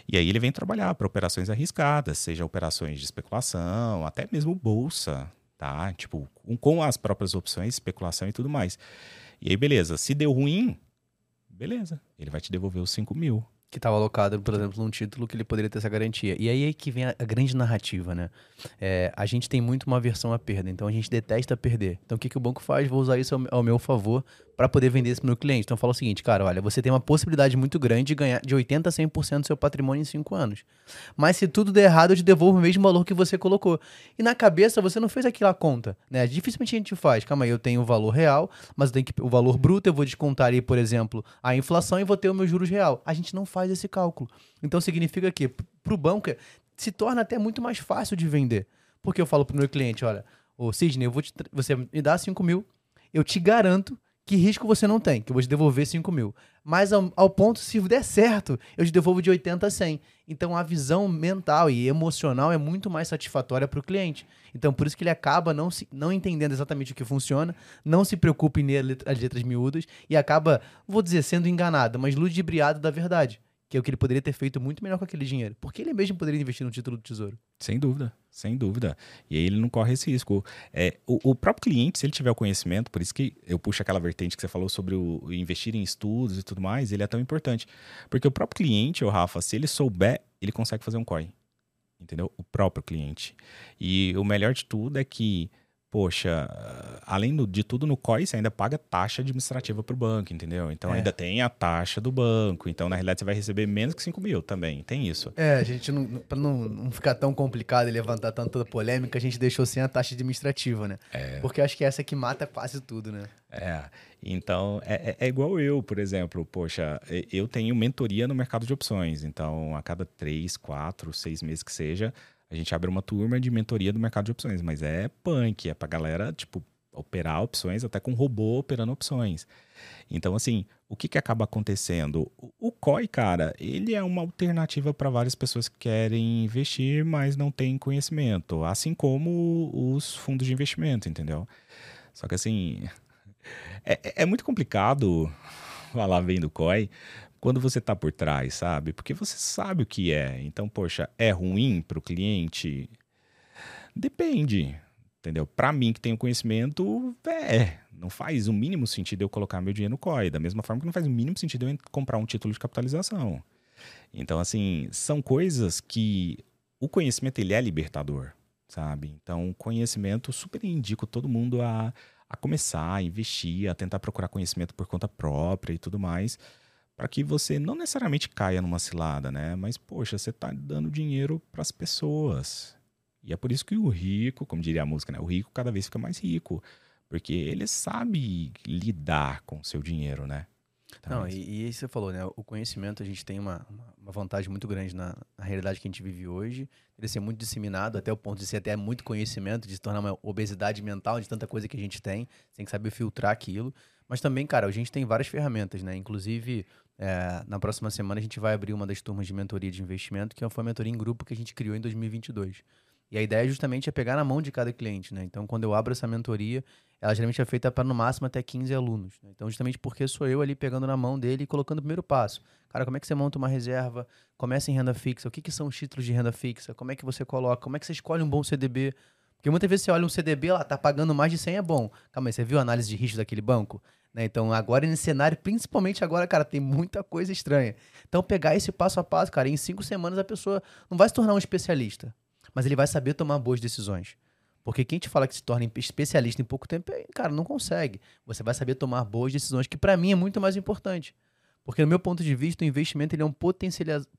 [SPEAKER 2] E aí ele vem trabalhar para operações arriscadas, seja operações de especulação, até mesmo bolsa, tá? Tipo, com as próprias opções, especulação e tudo mais. E aí, beleza, se deu ruim, beleza, ele vai te devolver os 5 mil.
[SPEAKER 1] Que estava alocado, por exemplo, num título que ele poderia ter essa garantia. E aí é que vem a, grande narrativa, né? É, a gente tem muito uma aversão à perda, então a gente detesta perder. Então o que, que o banco faz? Vou usar isso ao meu favor para poder vender isso para meu cliente. Então, eu falo o seguinte, cara, olha, você tem uma possibilidade muito grande de ganhar de 80% a 100% do seu patrimônio em 5 anos. Mas se tudo der errado, eu te devolvo o mesmo valor que você colocou. E na cabeça, você não fez aquela conta, né? Dificilmente a gente faz. Calma aí, eu tenho o valor real, mas eu tenho que, o valor bruto, eu vou descontar aí, por exemplo, a inflação e vou ter o meu juros real. A gente não faz esse cálculo. Então, significa que para o banco se torna até muito mais fácil de vender. Porque eu falo para o meu cliente, olha, ô Sidney, eu vou te, você me dá 5 mil, eu te garanto que risco você não tem, que eu vou te devolver 5 mil. Mas ao, ao, ponto, se der certo, eu te devolvo de 80 a 100. Então a visão mental e emocional é muito mais satisfatória para o cliente. Então por isso que ele acaba não, se, não entendendo exatamente o que funciona, não se preocupa em ler as letras miúdas e acaba, vou dizer, sendo enganado, mas ludibriado da verdade que é o que ele poderia ter feito muito melhor com aquele dinheiro. Porque ele mesmo poderia investir no título do tesouro.
[SPEAKER 2] Sem dúvida, sem dúvida. E aí ele não corre esse risco. É, o, o, próprio cliente, se ele tiver o conhecimento, por isso que eu puxo aquela vertente que você falou sobre o investir em estudos e tudo mais, ele é tão importante. Porque o próprio cliente, o Rafa, se ele souber, ele consegue fazer um COI. Entendeu? O próprio cliente. E o melhor de tudo é que poxa, além de tudo no COI, você ainda paga taxa administrativa para o banco, entendeu? Então é. ainda tem a taxa do banco. Então, na realidade, você vai receber menos que 5 mil também. Tem isso.
[SPEAKER 1] É, a gente, não, para não, não ficar tão complicado e levantar tanta polêmica, a gente deixou sem a taxa administrativa, né? É. Porque acho que é essa que mata quase tudo, né?
[SPEAKER 2] É. Então, é, é, é igual eu, por exemplo. Poxa, eu tenho mentoria no mercado de opções. Então, a cada três, quatro, seis meses que seja, a gente abre uma turma de mentoria do mercado de opções, mas é punk, é pra galera, tipo, operar opções até com robô operando opções. Então, assim, o que, que acaba acontecendo? O, o COI, cara, ele é uma alternativa para várias pessoas que querem investir, mas não têm conhecimento, assim como os fundos de investimento, entendeu? Só que, assim, é, é, é muito complicado falar bem do COI quando você está por trás, sabe? Porque você sabe o que é. Então, poxa, é ruim para o cliente? Depende, entendeu? Para mim que tenho conhecimento, é, não faz o mínimo sentido eu colocar meu dinheiro no COI, da mesma forma que não faz o mínimo sentido eu comprar um título de capitalização. Então, assim, são coisas que o conhecimento ele é libertador, sabe? Então, conhecimento super indico todo mundo a a começar a investir, a tentar procurar conhecimento por conta própria e tudo mais, para que você não necessariamente caia numa cilada, né? Mas, poxa, você está dando dinheiro para as pessoas. E é por isso que o rico, como diria a música, né? O rico cada vez fica mais rico, porque ele sabe lidar com o seu dinheiro, né?
[SPEAKER 1] Então, Não, e, e você falou, né? O conhecimento, a gente tem uma, uma vantagem muito grande na, na, realidade que a gente vive hoje. Ele ser muito disseminado, até o ponto de ser até muito conhecimento, de se tornar uma obesidade mental de tanta coisa que a gente tem. Você tem que saber filtrar aquilo. Mas também, cara, a gente tem várias ferramentas, né? Inclusive, é, na próxima semana a gente vai abrir uma das turmas de mentoria de investimento, que foi uma mentoria em grupo que a gente criou em 2022. E a ideia justamente é pegar na mão de cada cliente, né? Então, quando eu abro essa mentoria, ela geralmente é feita para no máximo até 15 alunos. Né? Então, justamente porque sou eu ali pegando na mão dele e colocando o primeiro passo. Cara, como é que você monta uma reserva? Começa em renda fixa. O que, que são os títulos de renda fixa? Como é que você coloca? Como é que você escolhe um bom CDB? Porque muitas vezes você olha um CDB, lá, tá pagando mais de 100 é bom. Calma aí, você viu a análise de risco daquele banco? Né? Então, agora nesse cenário, principalmente agora, cara, tem muita coisa estranha. Então, pegar esse passo a passo, cara, em cinco semanas a pessoa não vai se tornar um especialista mas ele vai saber tomar boas decisões. Porque quem te fala que se torna especialista em pouco tempo, é, cara, não consegue. Você vai saber tomar boas decisões, que para mim é muito mais importante. Porque, no meu ponto de vista, o investimento ele é um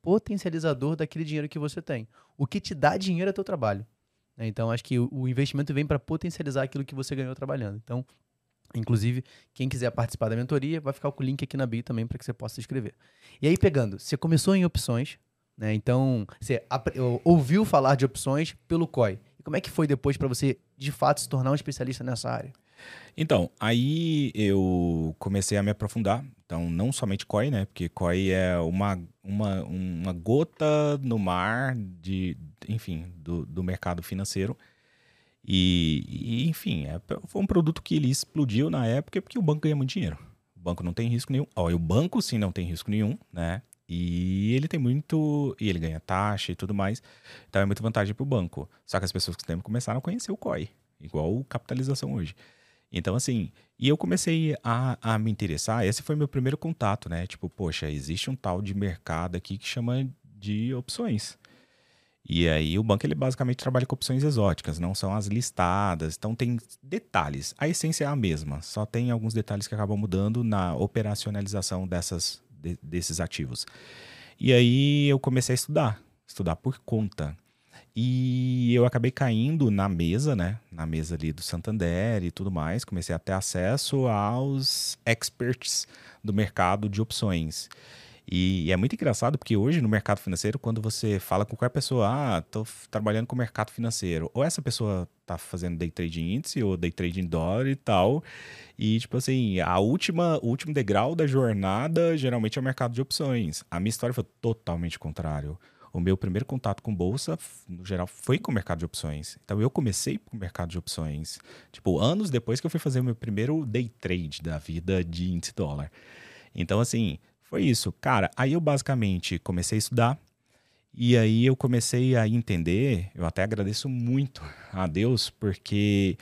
[SPEAKER 1] potencializador daquele dinheiro que você tem. O que te dá dinheiro é teu trabalho. Né? Então, acho que o investimento vem para potencializar aquilo que você ganhou trabalhando. Então, inclusive, quem quiser participar da mentoria, vai ficar com o link aqui na bio também para que você possa se inscrever. E aí, pegando, você começou em opções, né? Então, você ouviu falar de opções pelo COI. Como é que foi depois para você, de fato, se tornar um especialista nessa área?
[SPEAKER 2] Então, aí eu comecei a me aprofundar. Então, não somente COI, né? Porque COI é uma, uma, uma gota no mar de, enfim, do, do mercado financeiro. E, e enfim, é, foi um produto que ele explodiu na época porque o banco ganha muito dinheiro. O banco não tem risco nenhum. Ó, o banco sim não tem risco nenhum, né? E ele tem muito. E ele ganha taxa e tudo mais. Então é muita vantagem para o banco. Só que as pessoas que tempo começaram a conhecer o COI, igual capitalização hoje. Então, assim, e eu comecei a, a me interessar. Esse foi meu primeiro contato, né? Tipo, poxa, existe um tal de mercado aqui que chama de opções. E aí o banco ele basicamente trabalha com opções exóticas, não são as listadas, então tem detalhes. A essência é a mesma, só tem alguns detalhes que acabam mudando na operacionalização dessas de, desses ativos. E aí eu comecei a estudar, estudar por conta. E eu acabei caindo na mesa, né? Na mesa ali do Santander e tudo mais. Comecei a ter acesso aos experts do mercado de opções. E, é muito engraçado porque hoje no mercado financeiro, quando você fala com qualquer pessoa, ah, tô trabalhando com o mercado financeiro, ou essa pessoa tá fazendo day trade índice ou day trade dólar e tal. E, tipo assim, a última, o último degrau da jornada geralmente é o mercado de opções. A minha história foi totalmente contrário. O meu primeiro contato com bolsa, no geral, foi com o mercado de opções. Então eu comecei com o mercado de opções. Tipo, anos depois que eu fui fazer o meu primeiro day trade da vida de índice dólar. Então, assim, foi isso. Cara, aí eu basicamente comecei a estudar. E aí eu comecei a entender, eu até agradeço muito a Deus, porque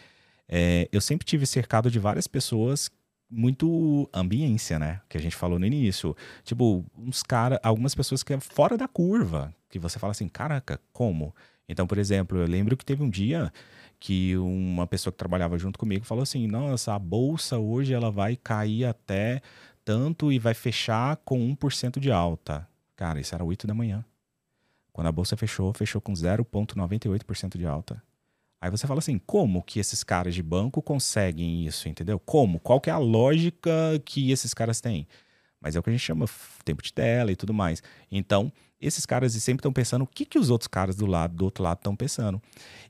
[SPEAKER 2] é, eu sempre tive cercado de várias pessoas muito ambiência, né? Que a gente falou no início. Tipo, uns cara, algumas pessoas que é fora da curva, que você fala assim, caraca, como? Então, por exemplo, eu lembro que teve um dia que uma pessoa que trabalhava junto comigo falou assim: "Nossa, a bolsa hoje ela vai cair até tanto e vai fechar com 1% de alta". Cara, isso era 8 da manhã. Quando a bolsa fechou, fechou com 0,98% de alta. Aí você fala assim, como que esses caras de banco conseguem isso, entendeu? Como? Qual que é a lógica que esses caras têm? mas é o que a gente chama tempo de tela e tudo mais. Então, esses caras sempre estão pensando o que, que os outros caras do lado do outro lado estão pensando.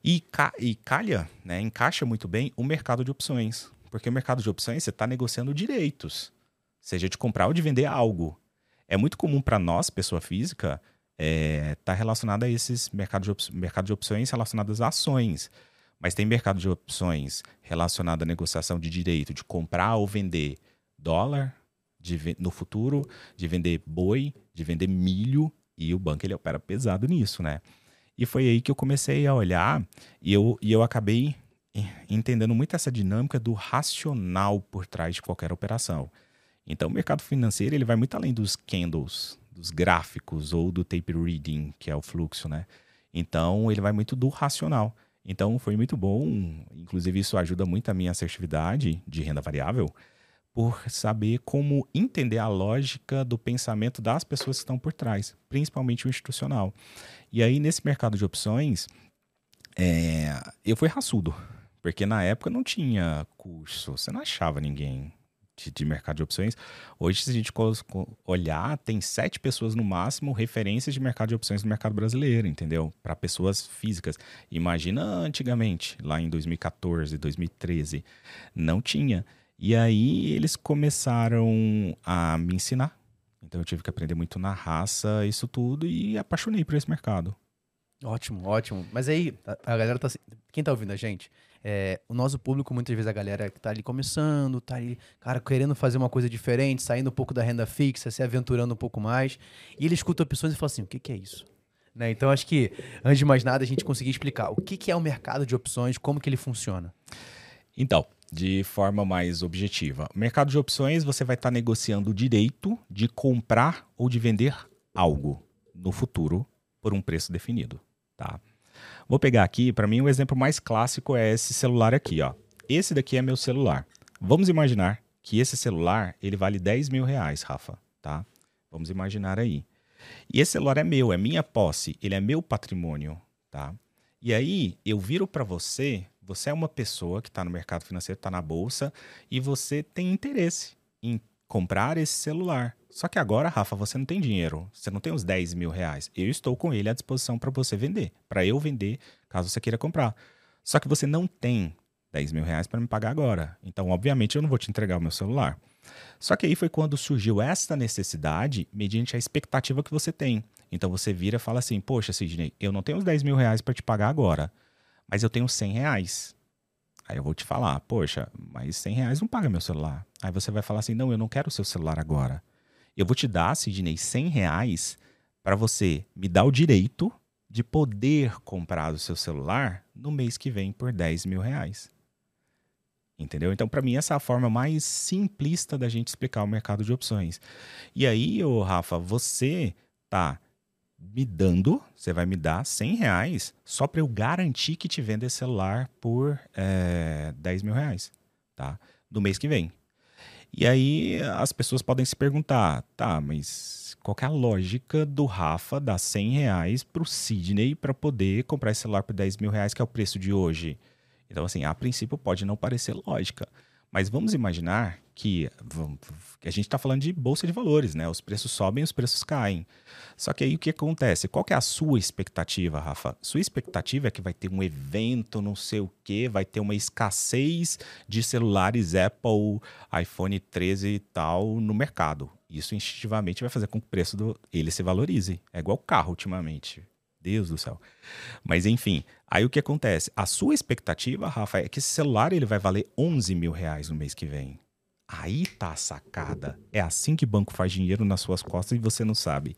[SPEAKER 2] E, ca e calha, né, encaixa muito bem o mercado de opções. Porque o mercado de opções você está negociando direitos, seja de comprar ou de vender algo. É muito comum para nós, pessoa física, estar é, tá relacionado a esses mercados de, mercado de opções relacionados a ações. Mas tem mercado de opções relacionado à negociação de direito de comprar ou vender dólar de, no futuro, de vender boi, de vender milho, e o banco ele opera pesado nisso, né? E foi aí que eu comecei a olhar e eu, e eu acabei entendendo muito essa dinâmica do racional por trás de qualquer operação. Então, o mercado financeiro ele vai muito além dos candles, dos gráficos ou do tape reading, que é o fluxo, né? Então, ele vai muito do racional. Então, foi muito bom, inclusive isso ajuda muito a minha assertividade de renda variável, por saber como entender a lógica do pensamento das pessoas que estão por trás, principalmente o institucional. E aí, nesse mercado de opções, é, eu fui raçudo. Porque na época não tinha curso, você não achava ninguém de, de, mercado de opções. Hoje, se a gente olhar, tem sete pessoas no máximo referências de mercado de opções no mercado brasileiro, entendeu? Para pessoas físicas. Imagina antigamente, lá em 2014, 2013, não tinha. E aí eles começaram a me ensinar. Então eu tive que aprender muito na raça, isso tudo, e apaixonei por esse mercado.
[SPEAKER 1] Ótimo, ótimo. Mas aí, a, a galera tá. Quem tá ouvindo a gente? É, o nosso público, muitas vezes, a galera que tá ali começando, tá ali, cara, querendo fazer uma coisa diferente, saindo um pouco da renda fixa, se aventurando um pouco mais. E ele escuta opções e fala assim: o que, que é isso? Né? Então, acho que, antes de mais nada, a gente conseguir explicar o que, que é o mercado de opções, como que ele funciona.
[SPEAKER 2] Então, de forma mais objetiva, mercado de opções você vai estar tá negociando o direito de comprar ou de vender algo no futuro por um preço definido, tá? Vou pegar aqui, para mim o exemplo mais clássico é esse celular aqui, ó. Esse daqui é meu celular. Vamos imaginar que esse celular ele vale 10 mil reais, Rafa, tá? Vamos imaginar aí. E esse celular é meu, é minha posse, ele é meu patrimônio, tá? E aí eu viro para você, você é uma pessoa que está no mercado financeiro, está na bolsa e você tem interesse em comprar esse celular. Só que agora, Rafa, você não tem dinheiro. Você não tem os 10 mil reais. Eu estou com ele à disposição para você vender. Para eu vender, caso você queira comprar. Só que você não tem 10 mil reais para me pagar agora. Então, obviamente, eu não vou te entregar o meu celular. Só que aí foi quando surgiu esta necessidade, mediante a expectativa que você tem. Então você vira e fala assim: Poxa, Sidney, eu não tenho os 10 mil reais para te pagar agora, mas eu tenho 100 reais. Aí eu vou te falar: Poxa, mas 100 reais não paga meu celular. Aí você vai falar assim: Não, eu não quero o seu celular agora. Eu vou te dar, Sidney, 100 reais para você me dar o direito de poder comprar o seu celular no mês que vem por 10 mil reais. Entendeu? Então, para mim, essa é a forma mais simplista da gente explicar o mercado de opções. E aí, ô Rafa, você tá me dando, você vai me dar 100 reais só para eu garantir que te venda esse celular por é, eh, 10 mil reais, tá? No mês que vem. E aí as pessoas podem se perguntar, tá, mas qual é a lógica do Rafa dar 100 reais para o Sidney para poder comprar esse celular por 10 mil reais, que é o preço de hoje? Então, assim, a princípio pode não parecer lógica. Mas vamos imaginar que, a gente está falando de bolsa de valores, né? Os preços sobem, os preços caem. Só que aí o que acontece? Qual que é a sua expectativa, Rafa? Sua expectativa é que vai ter um evento, não sei o quê, vai ter uma escassez de celulares Apple, iPhone 13 e tal no mercado. Isso instintivamente vai fazer com que o preço do ele se valorize. É igual carro ultimamente. Deus do céu. Mas enfim, aí o que acontece? A sua expectativa, Rafa, é que esse celular ele vai valer 11 mil reais no mês que vem. Aí tá a sacada. É assim que banco faz dinheiro nas suas costas e você não sabe.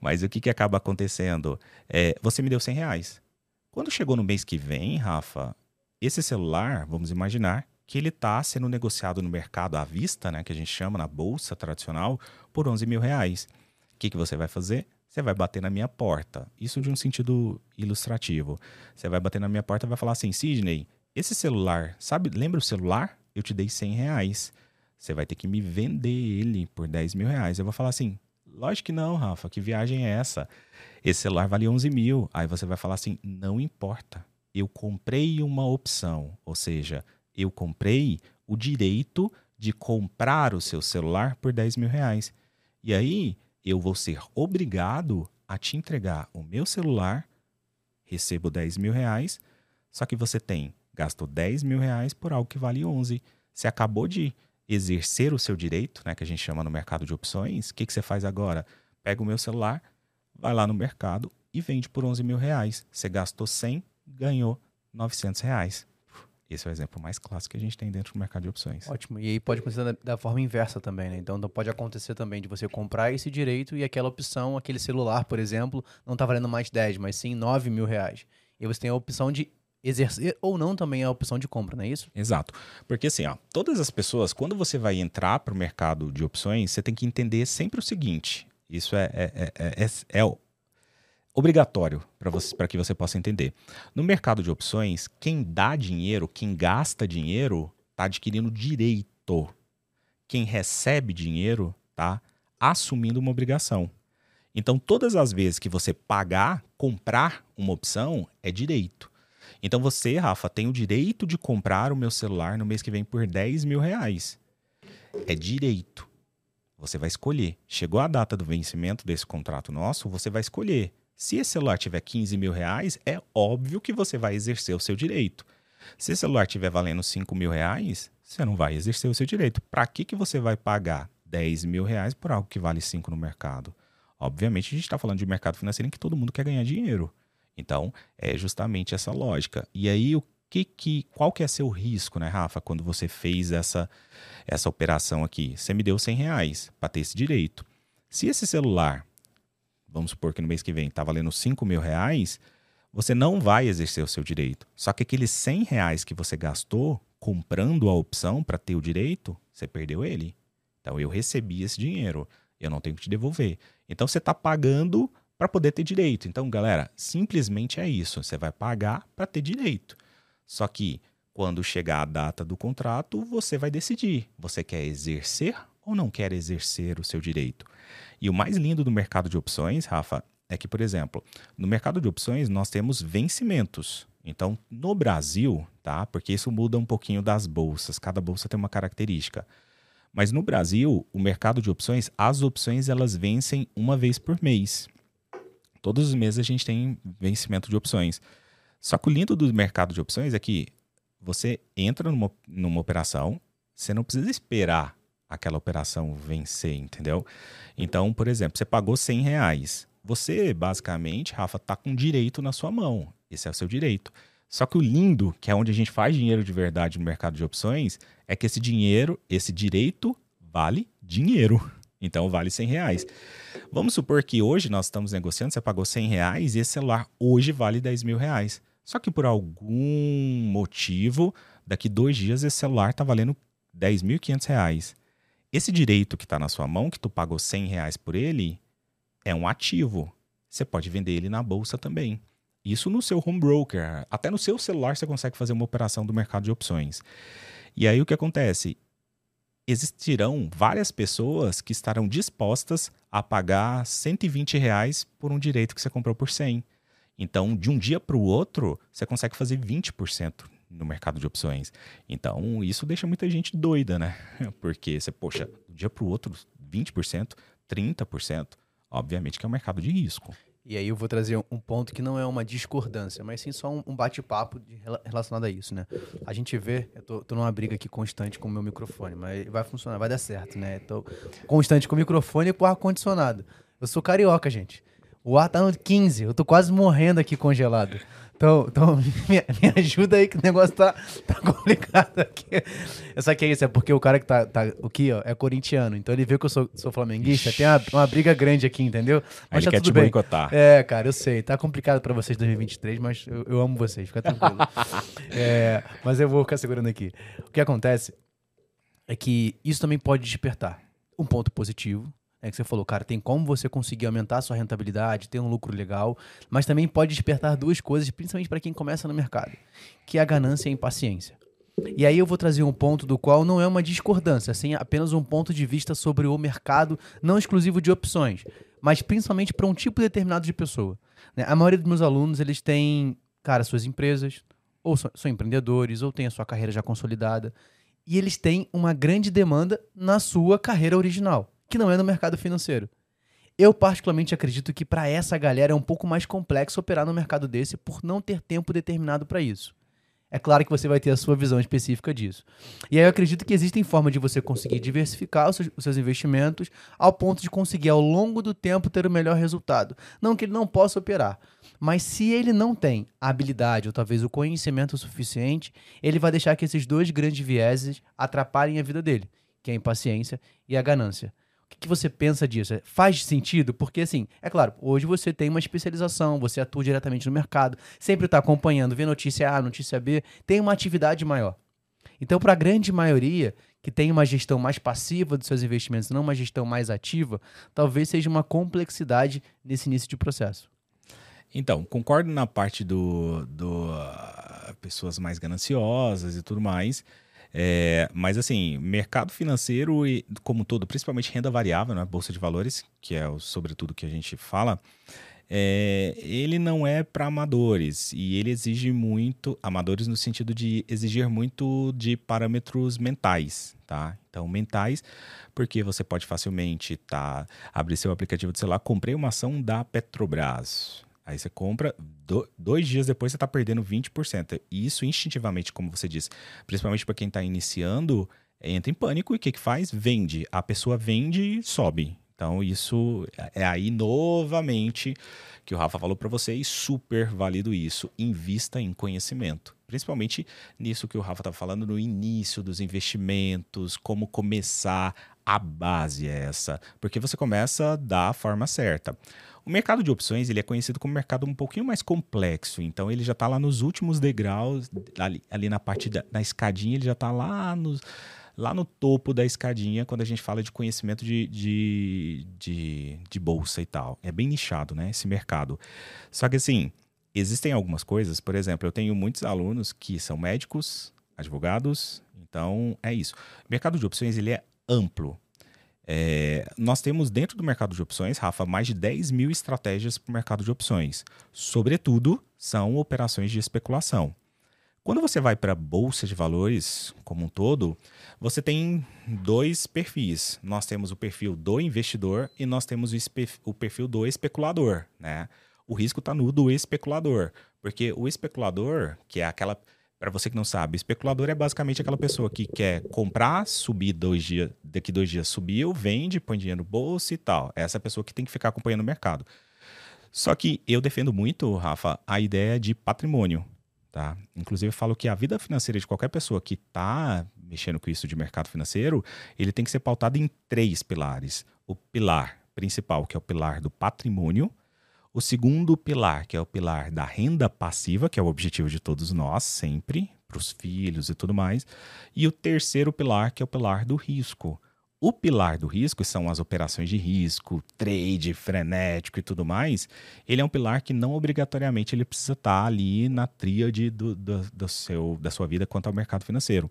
[SPEAKER 2] Mas o que, que acaba acontecendo? É, você me deu 100 reais. Quando chegou no mês que vem, Rafa, esse celular, vamos imaginar, que ele está sendo negociado no mercado à vista, né, que a gente chama na bolsa tradicional, por 11 mil reais. O que, que você vai fazer? Você vai bater na minha porta. Isso de um sentido ilustrativo. Você vai bater na minha porta e vai falar assim: Sidney, esse celular, sabe? Lembra o celular? Eu te dei 100 reais. Você vai ter que me vender ele por 10 mil reais. Eu vou falar assim: lógico que não, Rafa. Que viagem é essa? Esse celular vale 11 mil. Aí você vai falar assim: não importa. Eu comprei uma opção. Ou seja, eu comprei o direito de comprar o seu celular por 10 mil reais. E aí eu vou ser obrigado a te entregar o meu celular, recebo 10 mil reais, só que você tem, gastou 10 mil reais por algo que vale 11. Você acabou de exercer o seu direito, né, que a gente chama no mercado de opções, o que, que você faz agora? Pega o meu celular, vai lá no mercado e vende por 11 mil reais. Você gastou 100, ganhou 900 reais. Esse é o exemplo mais clássico que a gente tem dentro do mercado de opções.
[SPEAKER 1] Ótimo. E aí pode acontecer da, da forma inversa também, né? Então pode acontecer também de você comprar esse direito e aquela opção, aquele celular, por exemplo, não está valendo mais 10, mas sim 9 mil reais. E você tem a opção de exercer ou não também a opção de compra, não é isso?
[SPEAKER 2] Exato. Porque assim, ó, todas as pessoas, quando você vai entrar para o mercado de opções, você tem que entender sempre o seguinte: isso é, é, é, é, é obrigatório para que você possa entender. No mercado de opções, quem dá dinheiro, quem gasta dinheiro, está adquirindo direito. Quem recebe dinheiro está assumindo uma obrigação. Então, todas as vezes que você pagar, comprar uma opção, é direito. Então, você, Rafa, tem o direito de comprar o meu celular no mês que vem por 10 mil reais. É direito. Você vai escolher. Chegou a data do vencimento desse contrato nosso, você vai escolher se esse celular tiver 15 mil reais, é óbvio que você vai exercer o seu direito. Se esse celular estiver valendo 5 mil reais, você não vai exercer o seu direito. Para que, que você vai pagar 10 mil reais por algo que vale 5 no mercado? Obviamente, a gente está falando de mercado financeiro em que todo mundo quer ganhar dinheiro. Então, é justamente essa lógica. E aí, o que, que qual que é seu risco, né, Rafa, quando você fez essa, essa operação aqui? Você me deu 100 reais para ter esse direito. Se esse celular vamos supor que no mês que vem está valendo 5 mil reais, você não vai exercer o seu direito. Só que aqueles 100 reais que você gastou comprando a opção para ter o direito, você perdeu ele. Então eu recebi esse dinheiro, eu não tenho que te devolver. Então você está pagando para poder ter direito. Então, galera, simplesmente é isso. Você vai pagar para ter direito. Só que quando chegar a data do contrato, você vai decidir: você quer exercer ou não quer exercer o seu direito. E o mais lindo do mercado de opções, Rafa, é que, por exemplo, no mercado de opções nós temos vencimentos. Então, no Brasil, tá? Porque isso muda um pouquinho das bolsas, cada bolsa tem uma característica. Mas no Brasil, o mercado de opções, as opções elas vencem uma vez por mês. Todos os meses a gente tem vencimento de opções. Só que o lindo do mercado de opções é que você entra numa, numa operação, você não precisa esperar aquela operação vencer, entendeu? Então, por exemplo, você pagou 100 reais. Você, basicamente, Rafa, tá com direito na sua mão. Esse é o seu direito. Só que o lindo, que é onde a gente faz dinheiro de verdade no mercado de opções, é que esse dinheiro, esse direito, vale dinheiro. Então vale 100 reais. Vamos supor que hoje nós estamos negociando, você pagou 100 reais e esse celular hoje vale 10 mil reais. Só que por algum motivo, daqui dois dias esse celular está valendo 10.500 reais. Esse direito que está na sua mão, que tu pagou 100 reais por ele, é um ativo. Você pode vender ele na bolsa também. Isso no seu home broker. Até no seu celular você consegue fazer uma operação do mercado de opções. E aí o que acontece? Existirão várias pessoas que estarão dispostas a pagar 120 reais por um direito que você comprou por 100. Então, de um dia para o outro, você consegue fazer 20% no mercado de opções. Então, isso deixa muita gente doida, né? Porque você, poxa, um dia para o outro, 20%, 30%, obviamente que é um mercado de risco.
[SPEAKER 1] E aí eu vou trazer um ponto que não é uma discordância, mas sim só um bate-papo relacionado a isso, né? A gente vê, eu tô, tô numa briga aqui constante com o meu microfone, mas vai funcionar, vai dar certo, né? Tô constante com o microfone e com o ar-condicionado. Eu sou carioca, gente. O ar tá no 15, eu tô quase morrendo aqui congelado. Então, então me, me, ajuda aí que o negócio tá, tá complicado aqui. Essa que é isso, é porque o cara que tá, tá aqui, ó, é corintiano. Então ele vê que eu sou, sou flamenguista, tem uma, uma, briga grande aqui, entendeu?
[SPEAKER 2] Mas ele tá quer te bem. boicotar.
[SPEAKER 1] É, cara, eu sei. Tá complicado pra vocês 2023, mas eu, eu amo vocês, fica tranquilo. é, mas eu vou ficar segurando aqui. O que acontece é que isso também pode despertar um ponto positivo, é que você falou, cara, tem como você conseguir aumentar a sua rentabilidade, ter um lucro legal, mas também pode despertar duas coisas, principalmente para quem começa no mercado, que é a ganância e a impaciência. E aí eu vou trazer um ponto do qual não é uma discordância, assim, apenas um ponto de vista sobre o mercado, não exclusivo de opções, mas principalmente para um tipo determinado de pessoa. Né? A maioria dos meus alunos, eles têm, cara, suas empresas, ou são, são empreendedores, ou têm a sua carreira já consolidada, e eles têm uma grande demanda na sua carreira original, que não é no mercado financeiro. Eu particularmente acredito que para essa galera é um pouco mais complexo operar no mercado desse por não ter tempo determinado para isso. É claro que você vai ter a sua visão específica disso. E aí eu acredito que existem formas de você conseguir diversificar os seus, os seus, investimentos ao ponto de conseguir ao longo do tempo ter o melhor resultado. Não que ele não possa operar, mas se ele não tem a habilidade ou talvez o conhecimento suficiente, ele vai deixar que esses dois grandes vieses atrapalhem a vida dele, que é a impaciência e a ganância que, você pensa disso? Faz sentido? Porque, assim, é claro, hoje você tem uma especialização, você atua diretamente no mercado, sempre está acompanhando, vê notícia A, notícia B, tem uma atividade maior. Então, para a grande maioria que tem uma gestão mais passiva dos seus investimentos, não uma gestão mais ativa, talvez seja uma complexidade nesse início de processo.
[SPEAKER 2] Então, concordo na parte do, do uh, pessoas mais gananciosas e tudo mais. É, mas assim, mercado financeiro e como todo, principalmente renda variável, né, bolsa de valores, que é o, sobretudo que a gente fala, é, ele não é para amadores e ele exige muito, amadores no sentido de exigir muito de parâmetros mentais, tá? Então, mentais, porque você pode facilmente tá, abrir seu aplicativo de celular, comprei uma ação da Petrobras. Aí você compra, do, dois dias depois você está perdendo 20%. E isso instintivamente, como você disse, principalmente para quem está iniciando, entra em pânico e o que, que faz? Vende. A pessoa vende e sobe. Então, isso é aí novamente que o Rafa falou para vocês, super válido isso. Invista em conhecimento. Principalmente nisso que o Rafa estava falando no início dos investimentos, como começar. A base é essa. Porque você começa da forma certa. O mercado de opções ele é conhecido como mercado um pouquinho mais complexo, então ele já está lá nos últimos degraus, ali, ali na parte da, da escadinha, ele já está lá, no lá no topo da escadinha quando a gente fala de conhecimento de, de, de, de bolsa e tal. É bem nichado, né, esse mercado. Só que assim, existem algumas coisas, por exemplo, eu tenho muitos alunos que são médicos, advogados, então é isso. O mercado de opções ele é amplo. É, nós temos dentro do mercado de opções, Rafa, mais de 10 mil estratégias para o mercado de opções. Sobretudo, são operações de especulação. Quando você vai para a bolsa de valores como um todo, você tem dois perfis. Nós temos o perfil do investidor e nós temos o perfil do especulador. Né? O risco está no do especulador, porque o especulador, que é aquela para você que não sabe, especulador é basicamente aquela pessoa que quer comprar, subir dois dias, daqui dois dias subiu, vende, põe dinheiro no bolso e tal. Essa é a pessoa que tem que ficar acompanhando o mercado. Só que eu defendo muito, Rafa, a ideia de patrimônio. Tá? Inclusive, eu falo que a vida financeira de qualquer pessoa que está mexendo com isso de mercado financeiro, ele tem que ser pautado em três pilares. O pilar principal, que é o pilar do patrimônio, o segundo pilar, que é o pilar da renda passiva, que é o objetivo de todos nós, sempre, para os filhos e tudo mais. E o terceiro pilar, que é o pilar do risco. O pilar do risco são as operações de risco, trade frenético e tudo mais. Ele é um pilar que não obrigatoriamente ele precisa estar ali na tríade do, do, do seu, da sua vida quanto ao mercado financeiro.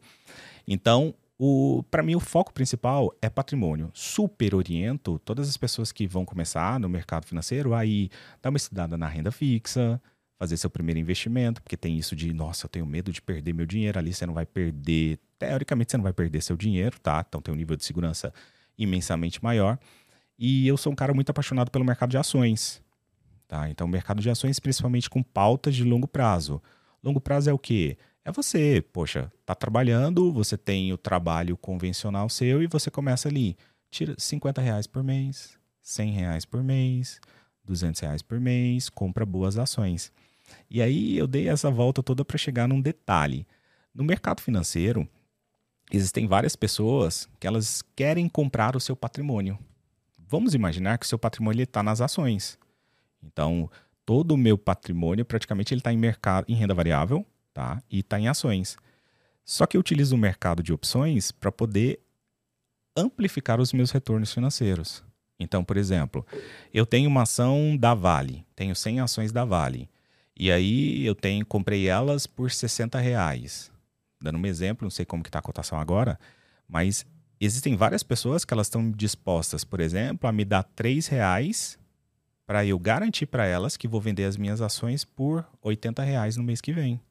[SPEAKER 2] Então, para mim, o foco principal é patrimônio. Super oriento todas as pessoas que vão começar no mercado financeiro aí dar uma estudada na renda fixa, fazer seu primeiro investimento, porque tem isso de, nossa, eu tenho medo de perder meu dinheiro. Ali você não vai perder, teoricamente você não vai perder seu dinheiro, tá? Então tem um nível de segurança imensamente maior. E eu sou um cara muito apaixonado pelo mercado de ações, tá? Então, o mercado de ações, principalmente com pautas de longo prazo. Longo prazo é o quê? É você, poxa, tá trabalhando, você tem o trabalho convencional seu e você começa ali, tira 50 reais por mês, 100 reais por mês, 200 reais por mês, compra boas ações. E aí eu dei essa volta toda para chegar num detalhe. No mercado financeiro, existem várias pessoas que elas querem comprar o seu patrimônio. Vamos imaginar que o seu patrimônio está nas ações. Então, todo o meu patrimônio praticamente ele está em mercado em renda variável tá? E está em ações. Só que eu utilizo o mercado de opções para poder amplificar os meus retornos financeiros. Então, por exemplo, eu tenho uma ação da Vale, tenho 100 ações da Vale, e aí eu tenho, comprei elas por 60 reais. Dando um exemplo, não sei como que está a cotação agora, mas existem várias pessoas que elas estão dispostas, por exemplo, a me dar 3 reais para eu garantir para elas que vou vender as minhas ações por 80 reais no mês que vem.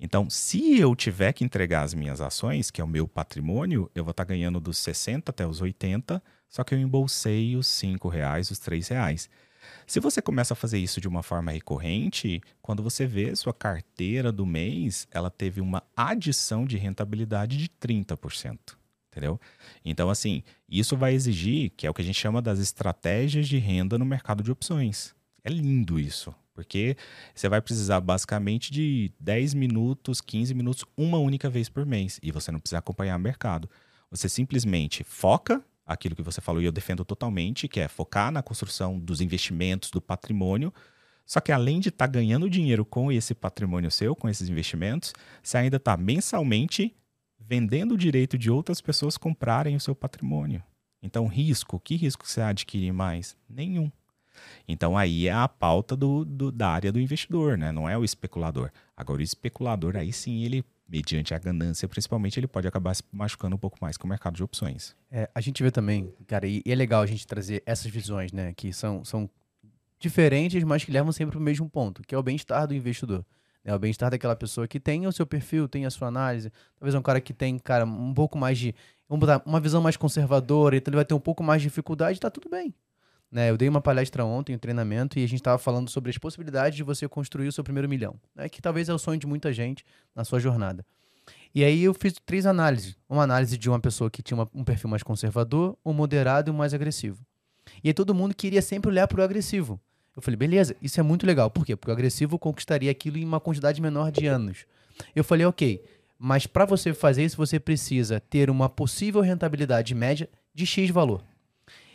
[SPEAKER 2] Então, se eu tiver que entregar as minhas ações, que é o meu patrimônio, eu vou estar tá ganhando dos 60 até os 80, só que eu embolsei os 5 reais, os 3 reais. Se você começa a fazer isso de uma forma recorrente, quando você vê sua carteira do mês, ela teve uma adição de rentabilidade de 30%. Entendeu? Então, assim, isso vai exigir, que é o que a gente chama das estratégias de renda no mercado de opções. É lindo isso, porque você vai precisar basicamente de 10 minutos, 15 minutos, uma única vez por mês, e você não precisa acompanhar o mercado. Você simplesmente foca aquilo que você falou e eu defendo totalmente, que é focar na construção dos investimentos, do patrimônio. Só que além de estar tá ganhando dinheiro com esse patrimônio seu, com esses investimentos, você ainda está mensalmente vendendo o direito de outras pessoas comprarem o seu patrimônio. Então, risco, que risco você adquire mais? Nenhum. Então aí é a pauta do, do, da área do investidor, né? Não é o especulador. Agora, o especulador, aí sim, ele mediante a ganância, principalmente, ele pode acabar se machucando um pouco mais com o mercado de opções.
[SPEAKER 1] É, a gente vê também, cara, e, e, é legal a gente trazer essas visões, né, que são, são diferentes, mas que levam sempre para o mesmo ponto, que é o bem-estar do investidor. É o bem-estar daquela pessoa que tem o seu perfil, tem a sua análise. Talvez um cara que tem, cara, um pouco mais de. Vamos botar, uma visão mais conservadora, então ele vai ter um pouco mais de dificuldade, tá tudo bem. Né, eu dei uma palestra ontem, um treinamento, e a gente estava falando sobre as possibilidades de você construir o seu primeiro milhão, né, que talvez é o sonho de muita gente na sua jornada. E aí eu fiz três análises. Uma análise de uma pessoa que tinha uma, um perfil mais conservador, um moderado e um mais agressivo. E aí todo mundo queria sempre olhar para o agressivo. Eu falei, beleza, isso é muito legal. Por quê? Porque o agressivo conquistaria aquilo em uma quantidade menor de anos. Eu falei, ok, mas para você fazer isso, você precisa ter uma possível rentabilidade média de X valor.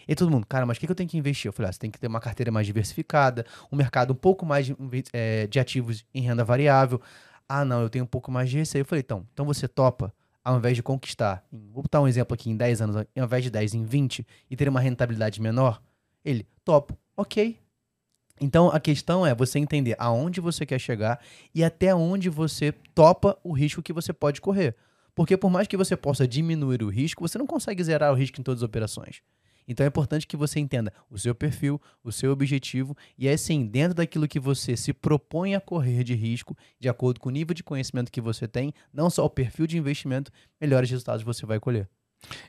[SPEAKER 1] E todo mundo, cara, mas o que, que eu tenho que investir? Eu falei, ah, você tem que ter uma carteira mais diversificada, um mercado um pouco mais de, é, de ativos em renda variável. Ah, não, eu tenho um pouco mais de receio. Eu falei, então, então você topa, ao invés de conquistar, vou botar um exemplo aqui, em 10 anos, ao invés de 10, em 20, e ter uma rentabilidade menor? Ele, topo, ok. Então a questão é você entender aonde você quer chegar e até onde você topa o risco que você pode correr. Porque por mais que você possa diminuir o risco, você não consegue zerar o risco em todas as operações. Então é importante que você entenda o seu perfil, o seu objetivo e assim, dentro daquilo que você se propõe a correr de risco, de acordo com o nível de conhecimento que você tem, não só o perfil de investimento, melhores resultados você vai colher.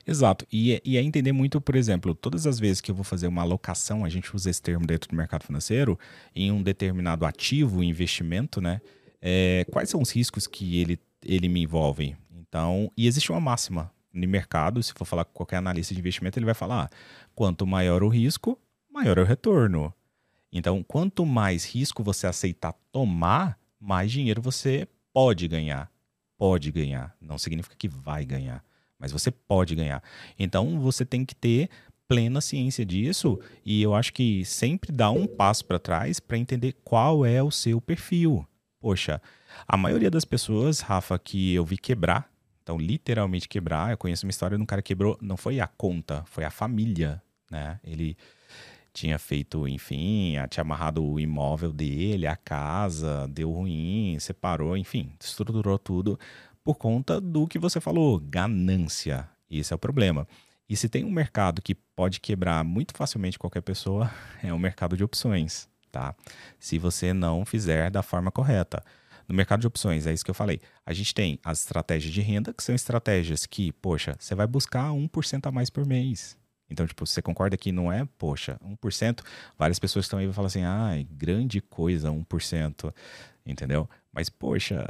[SPEAKER 2] Exato. E, é, e é entender muito, por exemplo, todas as vezes que eu vou fazer uma alocação, a gente usa esse termo dentro do mercado financeiro, em um determinado ativo, investimento, né? É, quais são os riscos que ele, ele me envolve? Então, e existe uma máxima no mercado, se for falar com qualquer analista de investimento, ele vai falar: ah, quanto maior o risco, maior é o retorno. Então, quanto mais risco você aceitar tomar, mais dinheiro você pode ganhar. Pode ganhar. Não significa que vai ganhar, mas você pode ganhar. Então, você tem que ter plena ciência disso e eu acho que sempre dá um passo para trás para entender qual é o seu perfil. Poxa, a maioria das pessoas, Rafa, que eu vi quebrar então, literalmente quebrar. Eu conheço uma história de um cara que quebrou, não foi a conta, foi a família, né? Ele tinha feito, enfim, tinha amarrado o imóvel dele, a casa, deu ruim, separou, enfim, estruturou tudo por conta do que você falou, ganância. Esse é o problema. E se tem um mercado que pode quebrar muito facilmente qualquer pessoa, é o mercado de opções, tá? Se você não fizer da forma correta. No mercado de opções, é isso que eu falei. A gente tem as estratégias de renda, que são estratégias que, poxa, você vai buscar 1% a mais por mês. Então, tipo, você concorda que não é, poxa, 1%? Várias pessoas estão aí e falam assim, ah, grande coisa, 1%, entendeu? Mas, poxa,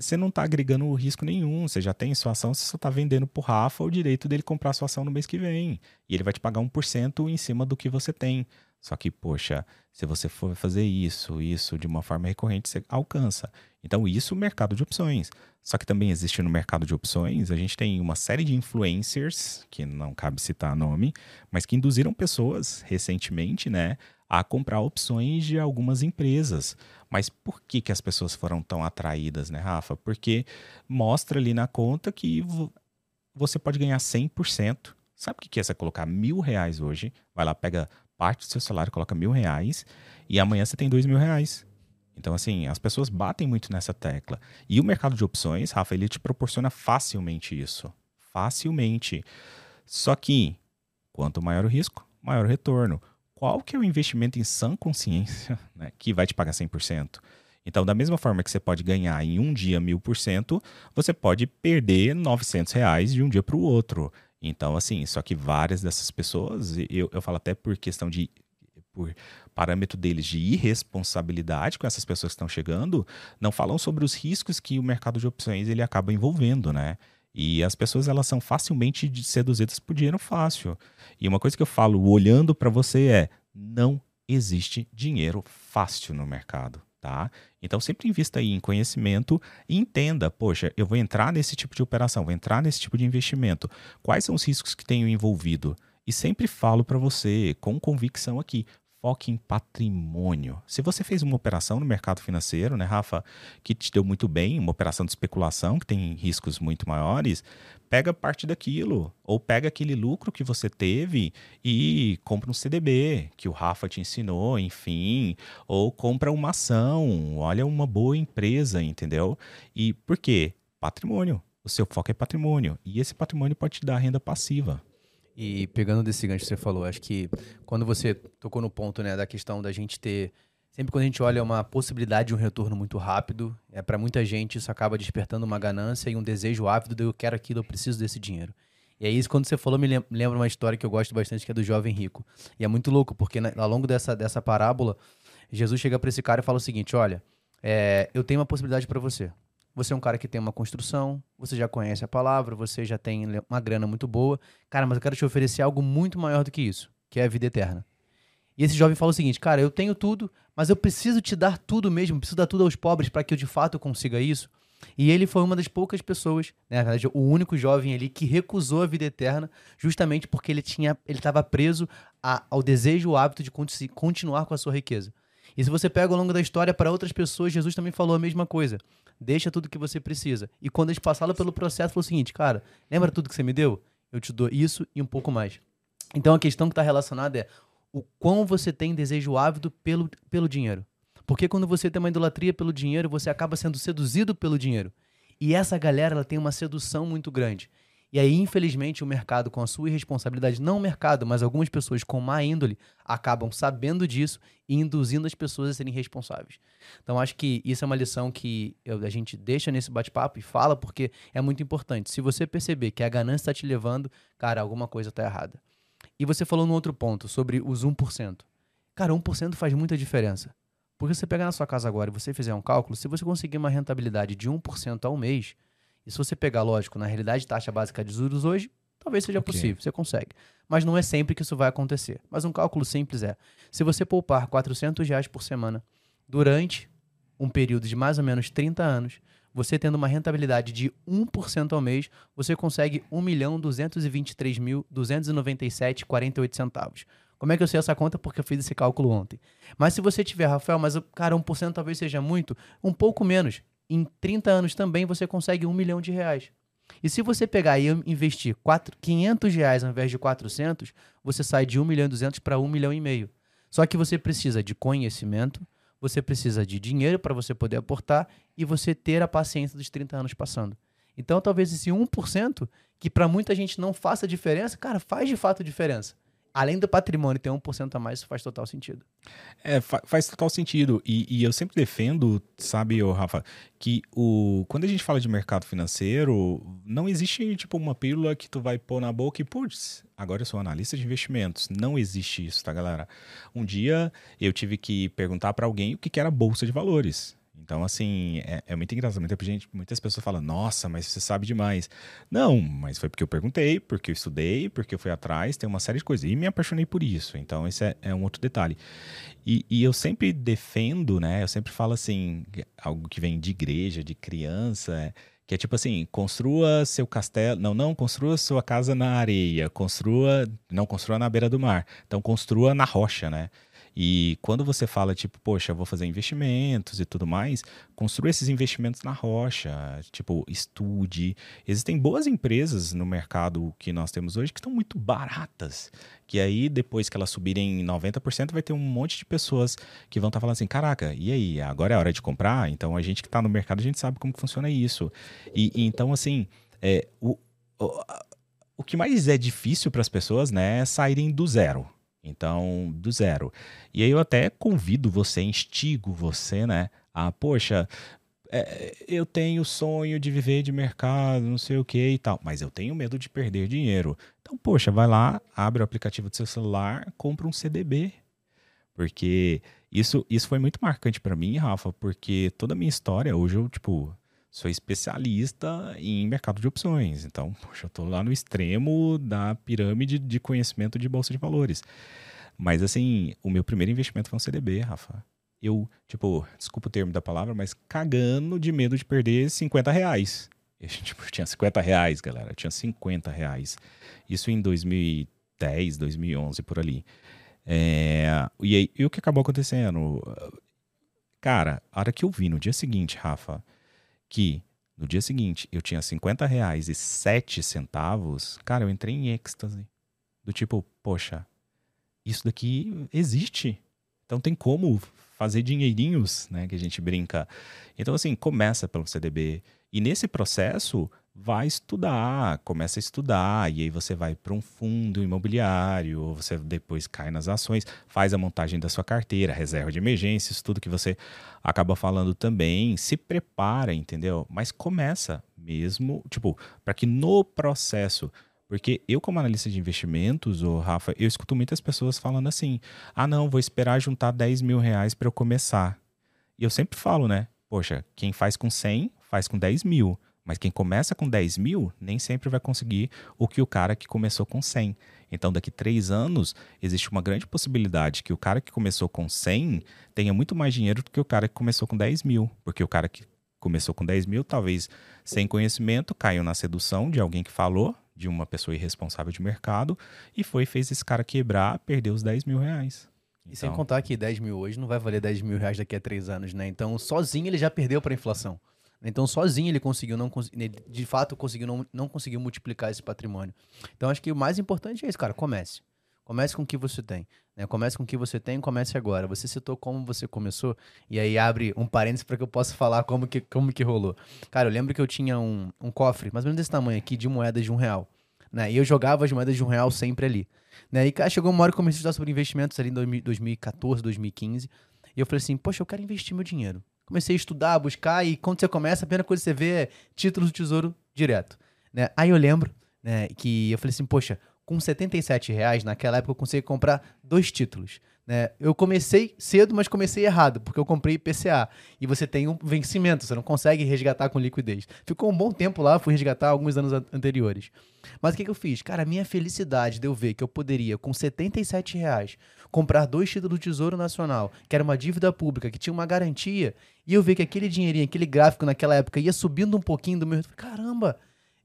[SPEAKER 2] você não está agregando risco nenhum, você já tem sua ação, você só está vendendo para o Rafa o direito dele comprar sua ação no mês que vem. E ele vai te pagar 1% em cima do que você tem. Só que, poxa, se você for fazer isso, isso de uma forma recorrente, você alcança. Então, isso o mercado de opções. Só que também existe no mercado de opções, a gente tem uma série de influencers, que não cabe citar nome, mas que induziram pessoas recentemente, né, a comprar opções de algumas empresas. Mas por que, que as pessoas foram tão atraídas, né, Rafa? Porque mostra ali na conta que você pode ganhar 100%. Sabe o que é você colocar mil reais hoje? Vai lá, pega parte do seu salário, coloca mil reais e amanhã você tem dois mil reais. Então, assim, as pessoas batem muito nessa tecla. E o mercado de opções, Rafa, ele te proporciona facilmente isso. Facilmente. Só que, quanto maior o risco, maior o retorno. Qual que é o investimento em sã consciência né, que vai te pagar 100%? Então, da mesma forma que você pode ganhar em um dia mil por cento, você pode perder 900 reais de um dia para o outro. Então, assim, só que várias dessas pessoas, eu, eu falo até por questão de. por parâmetro deles de irresponsabilidade com essas pessoas que estão chegando, não falam sobre os riscos que o mercado de opções ele acaba envolvendo, né? E as pessoas elas são facilmente seduzidas por dinheiro fácil. E uma coisa que eu falo olhando para você é: não existe dinheiro fácil no mercado tá? Então sempre invista aí em conhecimento e entenda, poxa, eu vou entrar nesse tipo de operação, vou entrar nesse tipo de investimento. Quais são os riscos que tenho envolvido? E sempre falo para você com convicção aqui, foque em patrimônio. Se você fez uma operação no mercado financeiro, né, Rafa, que te deu muito bem, uma operação de especulação que tem riscos muito maiores, pega parte daquilo ou pega aquele lucro que você teve e compra um CDB que o Rafa te ensinou, enfim, ou compra uma ação, olha uma boa empresa, entendeu? E por quê? Patrimônio. O seu foco é patrimônio e esse patrimônio pode te dar renda passiva.
[SPEAKER 1] E pegando desse gancho que você falou, acho que quando você tocou no ponto né, da questão da gente ter. Sempre quando a gente olha uma possibilidade de um retorno muito rápido, é para muita gente isso acaba despertando uma ganância e um desejo ávido de eu quero aquilo, eu preciso desse dinheiro. E aí, isso, quando você falou, me lembra uma história que eu gosto bastante, que é do jovem rico. E é muito louco, porque na, ao longo dessa, dessa parábola, Jesus chega para esse cara e fala o seguinte: Olha, é, eu tenho uma possibilidade para você. Você é um cara que tem uma construção, você já conhece a palavra, você já tem uma grana muito boa. Cara, mas eu quero te oferecer algo muito maior do que isso, que é a vida eterna. E esse jovem fala o seguinte: Cara, eu tenho tudo, mas eu preciso te dar tudo mesmo, preciso dar tudo aos pobres para que eu de fato consiga isso. E ele foi uma das poucas pessoas, né, na verdade, o único jovem ali que recusou a vida eterna, justamente porque ele tinha, ele estava preso a, ao desejo, o hábito de continuar com a sua riqueza. E se você pega ao longo da história para outras pessoas, Jesus também falou a mesma coisa deixa tudo que você precisa. E quando eles passaram pelo processo, falou o seguinte, cara, lembra tudo que você me deu? Eu te dou isso e um pouco mais. Então a questão que está relacionada é o quão você tem desejo ávido pelo, pelo dinheiro. Porque quando você tem uma idolatria pelo dinheiro, você acaba sendo seduzido pelo dinheiro. E essa galera ela tem uma sedução muito grande. E aí, infelizmente, o mercado, com a sua irresponsabilidade, não o mercado, mas algumas pessoas com má índole, acabam sabendo disso e induzindo as pessoas a serem responsáveis. Então, acho que isso é uma lição que a gente deixa nesse bate-papo e fala porque é muito importante. Se você perceber que a ganância está te levando, cara, alguma coisa está errada. E você falou num outro ponto sobre os 1%. Cara, 1% faz muita diferença. Porque você pegar na sua casa agora e você fizer um cálculo, se você conseguir uma rentabilidade de 1% ao mês, e se você pegar, lógico, na realidade taxa básica de juros hoje, talvez seja okay. possível, você consegue. Mas não é sempre que isso vai acontecer. Mas um cálculo simples é: se você poupar 400 reais por semana durante um período de mais ou menos 30 anos, você tendo uma rentabilidade de 1% ao mês, você consegue 1.223.297,48 centavos. Como é que eu sei essa conta? Porque eu fiz esse cálculo ontem. Mas se você tiver, Rafael, mas cara, 1% talvez seja muito, um pouco menos em 30 anos também você consegue um milhão de reais. E se você pegar e investir 4, 500 reais ao invés de 400, você sai de 1 milhão e 200 para 1 milhão e meio. Só que você precisa de conhecimento, você precisa de dinheiro para você poder aportar e você ter a paciência dos 30 anos passando. Então, talvez esse 1%, que para muita gente não faça diferença, cara, faz de fato diferença além do patrimônio ter 1% a mais, isso faz total sentido.
[SPEAKER 2] É, fa faz total sentido. E, e, eu sempre defendo, sabe, Rafa, que o, quando a gente fala de mercado financeiro, não existe, tipo, uma pílula que tu vai pôr na boca e, putz, agora eu sou analista de investimentos. Não existe isso, tá, galera? Um dia eu tive que perguntar para alguém o que, que era bolsa de valores. Então, assim, é, é muito engraçado. Muita gente, muitas pessoas falam, nossa, mas você sabe demais. Não, mas foi porque eu perguntei, porque eu estudei, porque eu fui atrás, tem uma série de coisas. E me apaixonei por isso. Então, esse é, é um outro detalhe. E, e, eu sempre defendo, né? Eu sempre falo assim, algo que vem de igreja, de criança, é, que é tipo assim, construa seu castelo. Não, não, construa sua casa na areia. Construa. Não, construa na beira do mar. Então, construa na rocha, né? E quando você fala, tipo, poxa, vou fazer investimentos e tudo mais, construa esses investimentos na rocha, tipo, estude. Existem boas empresas no mercado que nós temos hoje que estão muito baratas. Que aí, depois que elas subirem 90%, vai ter um monte de pessoas que vão estar tá falando assim: caraca, e aí, agora é hora de comprar? Então a gente que está no mercado, a gente sabe como funciona isso. E, e então, assim, é, o, o, o que mais é difícil para as pessoas né, é saírem do zero. Então, do zero. E aí eu até convido você, instigo você, né, Ah, poxa, é, eu tenho sonho de viver de mercado, não sei o que e tal, mas eu tenho medo de perder dinheiro. Então, poxa, vai lá, abre o aplicativo do seu celular, compra um CDB. Porque isso, isso foi muito marcante para mim, Rafa, porque toda a minha história, hoje eu, tipo, sou especialista em mercado de opções. Então, poxa, eu tô lá no extremo da pirâmide de conhecimento de bolsa de valores. Mas, assim, o meu primeiro investimento foi um CDB, Rafa. Eu, tipo, desculpa o termo da palavra, mas cagando de medo de perder 50 reais. Eu, tipo, tinha 50 reais, galera. Eu tinha 50 reais. Isso em 2010, 2011, por ali. É, e, aí, e o que acabou acontecendo? Cara, a hora que eu vi no dia seguinte, Rafa, que no dia seguinte eu tinha 50 reais e 7 centavos, cara, eu entrei em êxtase. Do tipo, poxa, isso daqui existe. Então tem como fazer dinheirinhos, né, que a gente brinca. Então assim, começa pelo CDB e nesse processo vai estudar, começa a estudar, e aí você vai para um fundo imobiliário, você depois cai nas ações, faz a montagem da sua carteira, reserva de emergências, tudo que você acaba falando também, se prepara, entendeu? Mas começa mesmo, tipo, para que no processo porque eu, como analista de investimentos, o Rafa, eu escuto muitas pessoas falando assim: ah, não, vou esperar juntar 10 mil reais para eu começar. E eu sempre falo, né? Poxa, quem faz com 100, faz com 10 mil. Mas quem começa com 10 mil nem sempre vai conseguir o que o cara que começou com 100. Então, daqui três anos, existe uma grande possibilidade que o cara que começou com 100 tenha muito mais dinheiro do que o cara que começou com 10 mil. Porque o cara que começou com 10 mil, talvez sem conhecimento, caiu na sedução de alguém que falou, de uma pessoa irresponsável de mercado, e foi fez esse cara quebrar, perdeu os 10 mil reais.
[SPEAKER 1] E sem então contar que 10 mil hoje não vai valer 10 mil reais daqui a três anos, né? Então, sozinho ele já perdeu para a inflação. Então, sozinho ele conseguiu, não de fato, conseguiu não, não conseguiu multiplicar esse patrimônio. Então, acho que o mais importante é isso, cara. Comece. Comece com o que você tem. Né? Comece com o que você tem, comece agora. Você citou como você começou, e aí abre um parênteses para que eu possa falar como que, como que rolou. Cara, eu lembro que eu tinha um, um cofre, mais ou menos desse tamanho aqui, de moedas de um real. Né? E eu jogava as moedas de um real sempre ali. Né? E cara, chegou uma hora que eu comecei a estudar sobre investimentos ali em 2014, 2015. E eu falei assim, poxa, eu quero investir meu dinheiro comecei a estudar, a buscar, e quando você começa, a primeira coisa que você vê é títulos do tesouro direto. Né? Aí eu lembro né, que eu falei assim, poxa, com 77 reais, naquela época eu consegui comprar dois títulos. Né? Eu comecei cedo, mas comecei errado, porque eu comprei PCA. E você tem um vencimento, você não consegue resgatar com liquidez. Ficou um bom tempo lá, fui resgatar alguns anos anteriores. Mas o que, que eu fiz? Cara, a minha felicidade de eu ver que eu poderia, com 77 reais, comprar dois títulos do Tesouro Nacional, que era uma dívida pública, que tinha uma garantia, e eu ver que aquele dinheirinho, aquele gráfico naquela época ia subindo um pouquinho do meu. Caramba,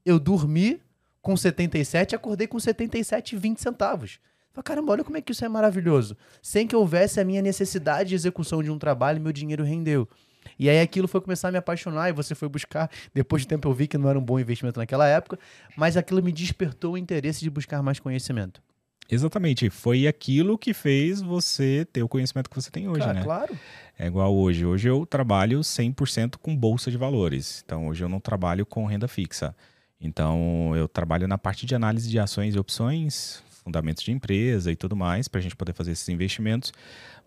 [SPEAKER 1] eu dormi com 77 e acordei com 77,20 centavos. Falei, caramba, olha como é que isso é maravilhoso. Sem que houvesse a minha necessidade de execução de um trabalho, meu dinheiro rendeu. E aí aquilo foi começar a me apaixonar e você foi buscar. Depois de tempo eu vi que não era um bom investimento naquela época, mas aquilo me despertou o interesse de buscar mais conhecimento.
[SPEAKER 2] Exatamente, foi aquilo que fez você ter o conhecimento que você tem hoje, né?
[SPEAKER 1] Claro.
[SPEAKER 2] É igual hoje. Hoje eu trabalho 100% com bolsa de valores. Então hoje eu não trabalho com renda fixa. Então eu trabalho na parte de análise de ações e opções, fundamentos de empresa e tudo mais, para a gente poder fazer esses investimentos.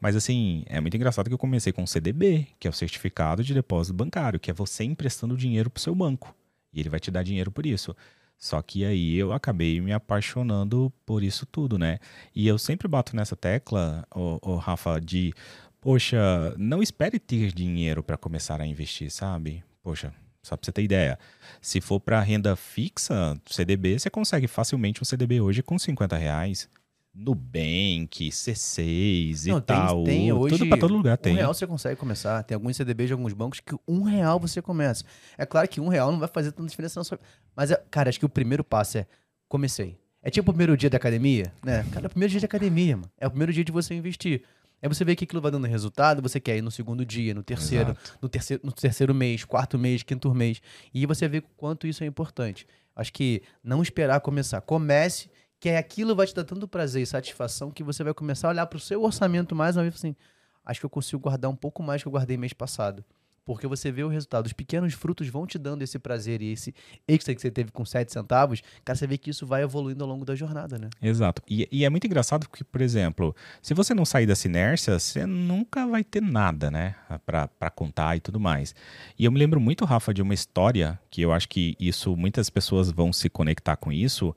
[SPEAKER 2] Mas assim, é muito engraçado que eu comecei com o CDB, que é o certificado de depósito bancário, que é você emprestando dinheiro para o seu banco. E ele vai te dar dinheiro por isso. Só que aí eu acabei me apaixonando por isso tudo, né? E eu sempre bato nessa tecla, o, Rafa, de poxa, não espere ter dinheiro para começar a investir, sabe? Poxa, só para você ter ideia. Se for para renda fixa, CDB, você consegue facilmente um CDB hoje com 50 reais. Nubank, C6 Não, e tem, tal. Tem, hoje, tudo para todo lugar tem.
[SPEAKER 1] Um real você consegue começar. Tem alguns CDBs de alguns bancos que um real você começa. É claro que um real não vai fazer tanta diferença na sua... Mas, é, cara, acho que o primeiro passo é comecei. É tipo o primeiro dia da academia, né? Cara, é o primeiro dia de academia, mano. É o primeiro dia de você investir. Aí você vê que aquilo vai dando resultado, você quer ir no segundo dia, no terceiro, no terceiro, no terceiro mês, quarto mês, quinto mês. E você vê quanto isso é importante. Acho que não esperar começar. Comece, que é aquilo vai te dar tanto prazer e satisfação que você vai começar a olhar para o seu orçamento mais uma vez assim. Acho que eu consigo guardar um pouco mais que eu guardei mês passado. Porque você vê o resultado. Os pequenos frutos vão te dando esse prazer e esse extra que você teve com 7 centavos. Cara, você vê que isso vai evoluindo ao longo da jornada, né?
[SPEAKER 2] Exato. E, e é muito engraçado porque, por exemplo, se você não sair dessa inércia, você nunca vai ter nada, né? para contar e tudo mais. E eu me lembro muito, Rafa, de uma história que eu acho que isso, muitas pessoas vão se conectar com isso.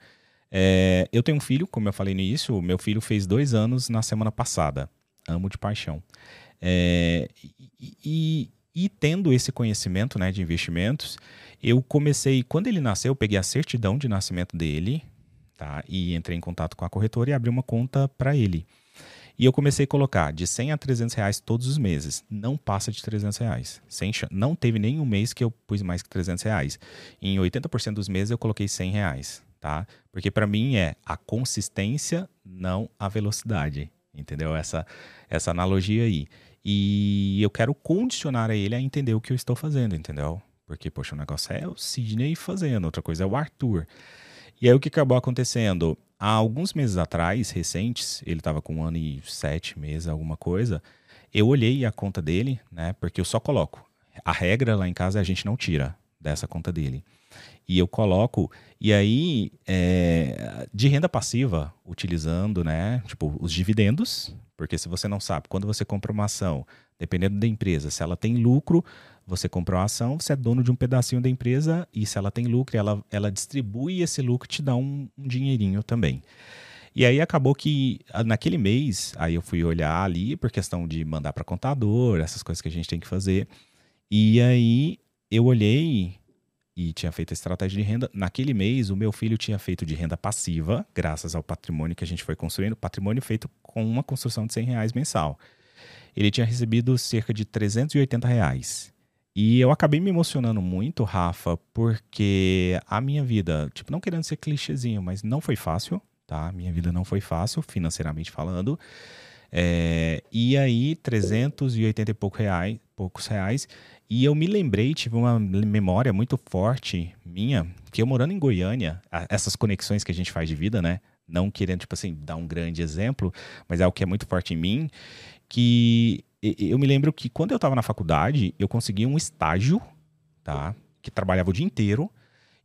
[SPEAKER 2] É, eu tenho um filho, como eu falei no início, meu filho fez dois anos na semana passada. Amo de paixão. É, e, e, e, tendo esse conhecimento né, de investimentos, eu comecei, quando ele nasceu, eu peguei a certidão de nascimento dele, tá? E entrei em contato com a corretora e abri uma conta para ele. E eu comecei a colocar de 100 a 300 reais todos os meses. Não passa de 300 reais. Sem não teve nenhum mês que eu pus mais que 300 reais. Em 80% dos meses eu coloquei 100 reais tá? Porque para mim é a consistência, não a velocidade, entendeu? Essa essa analogia aí. E eu quero condicionar a ele a entender o que eu estou fazendo, entendeu? Porque, poxa, o negócio é o Sidney fazendo, outra coisa é o Arthur. E aí o que acabou acontecendo? Há alguns meses atrás, recentes, ele estava com um ano e sete meses, alguma coisa, eu olhei a conta dele, né? Porque eu só coloco. A regra lá em casa é a gente não tira dessa conta dele e eu coloco. E aí, é, de renda passiva, utilizando, né, tipo, os dividendos, porque se você não sabe, quando você compra uma ação, dependendo da empresa, se ela tem lucro, você comprou a ação, você é dono de um pedacinho da empresa, e se ela tem lucro, ela, ela distribui esse lucro te dá um, um dinheirinho também. E aí acabou que naquele mês, aí eu fui olhar ali por questão de mandar para contador, essas coisas que a gente tem que fazer. E aí eu olhei e tinha feito a estratégia de renda. Naquele mês, o meu filho tinha feito de renda passiva, graças ao patrimônio que a gente foi construindo, patrimônio feito com uma construção de 100 reais mensal. Ele tinha recebido cerca de 380 reais. E eu acabei me emocionando muito, Rafa, porque a minha vida, tipo, não querendo ser clichêzinho, mas não foi fácil, tá? Minha vida não foi fácil, financeiramente falando. É, e aí, 380 e pouco reais, poucos reais. E eu me lembrei, tive uma memória muito forte minha, que eu morando em Goiânia, essas conexões que a gente faz de vida, né? Não querendo, tipo assim, dar um grande exemplo, mas é o que é muito forte em mim, que eu me lembro que quando eu estava na faculdade, eu consegui um estágio, tá? Que trabalhava o dia inteiro,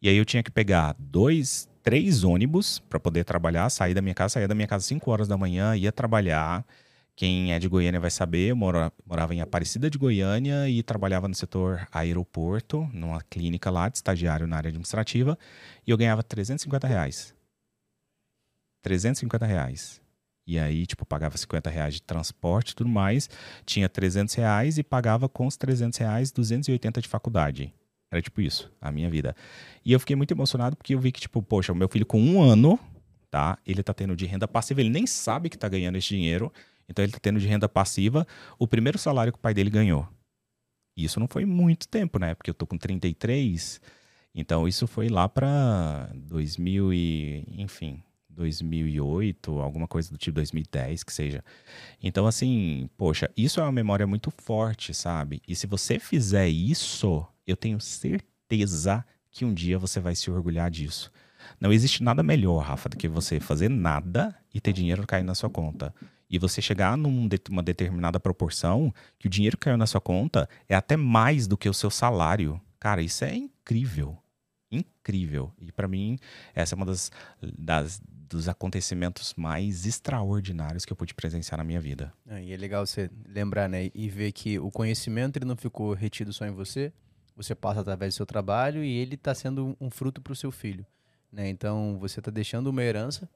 [SPEAKER 2] e aí eu tinha que pegar dois, três ônibus para poder trabalhar, sair da minha casa, sair da minha casa às 5 horas da manhã, ia trabalhar. Quem é de Goiânia vai saber, eu morava em Aparecida de Goiânia e trabalhava no setor aeroporto, numa clínica lá, de estagiário na área administrativa, e eu ganhava 350 reais. 350 reais. E aí, tipo, pagava 50 reais de transporte e tudo mais, tinha 300 reais e pagava com os 300 reais 280 de faculdade. Era tipo isso, a minha vida. E eu fiquei muito emocionado porque eu vi que, tipo, poxa, o meu filho com um ano, tá? Ele tá tendo de renda passiva, ele nem sabe que tá ganhando esse dinheiro. Então ele tá tendo de renda passiva o primeiro salário que o pai dele ganhou. E isso não foi muito tempo, né? Porque eu tô com 33. Então isso foi lá para 2000 e, enfim, 2008, alguma coisa do tipo 2010, que seja. Então, assim, poxa, isso é uma memória muito forte, sabe? E se você fizer isso, eu tenho certeza que um dia você vai se orgulhar disso. Não existe nada melhor, Rafa, do que você fazer nada e ter dinheiro cair na sua conta. E você chegar numa determinada proporção que o dinheiro que caiu na sua conta é até mais do que o seu salário. Cara, isso é incrível. Incrível. E para mim, essa é uma das, das, dos acontecimentos mais extraordinários que eu pude presenciar na minha vida.
[SPEAKER 1] É, e é legal você lembrar, né? E ver que o conhecimento ele não ficou retido só em você, você passa através do seu trabalho e ele está sendo um fruto para o seu filho. Né? Então você está deixando uma herança,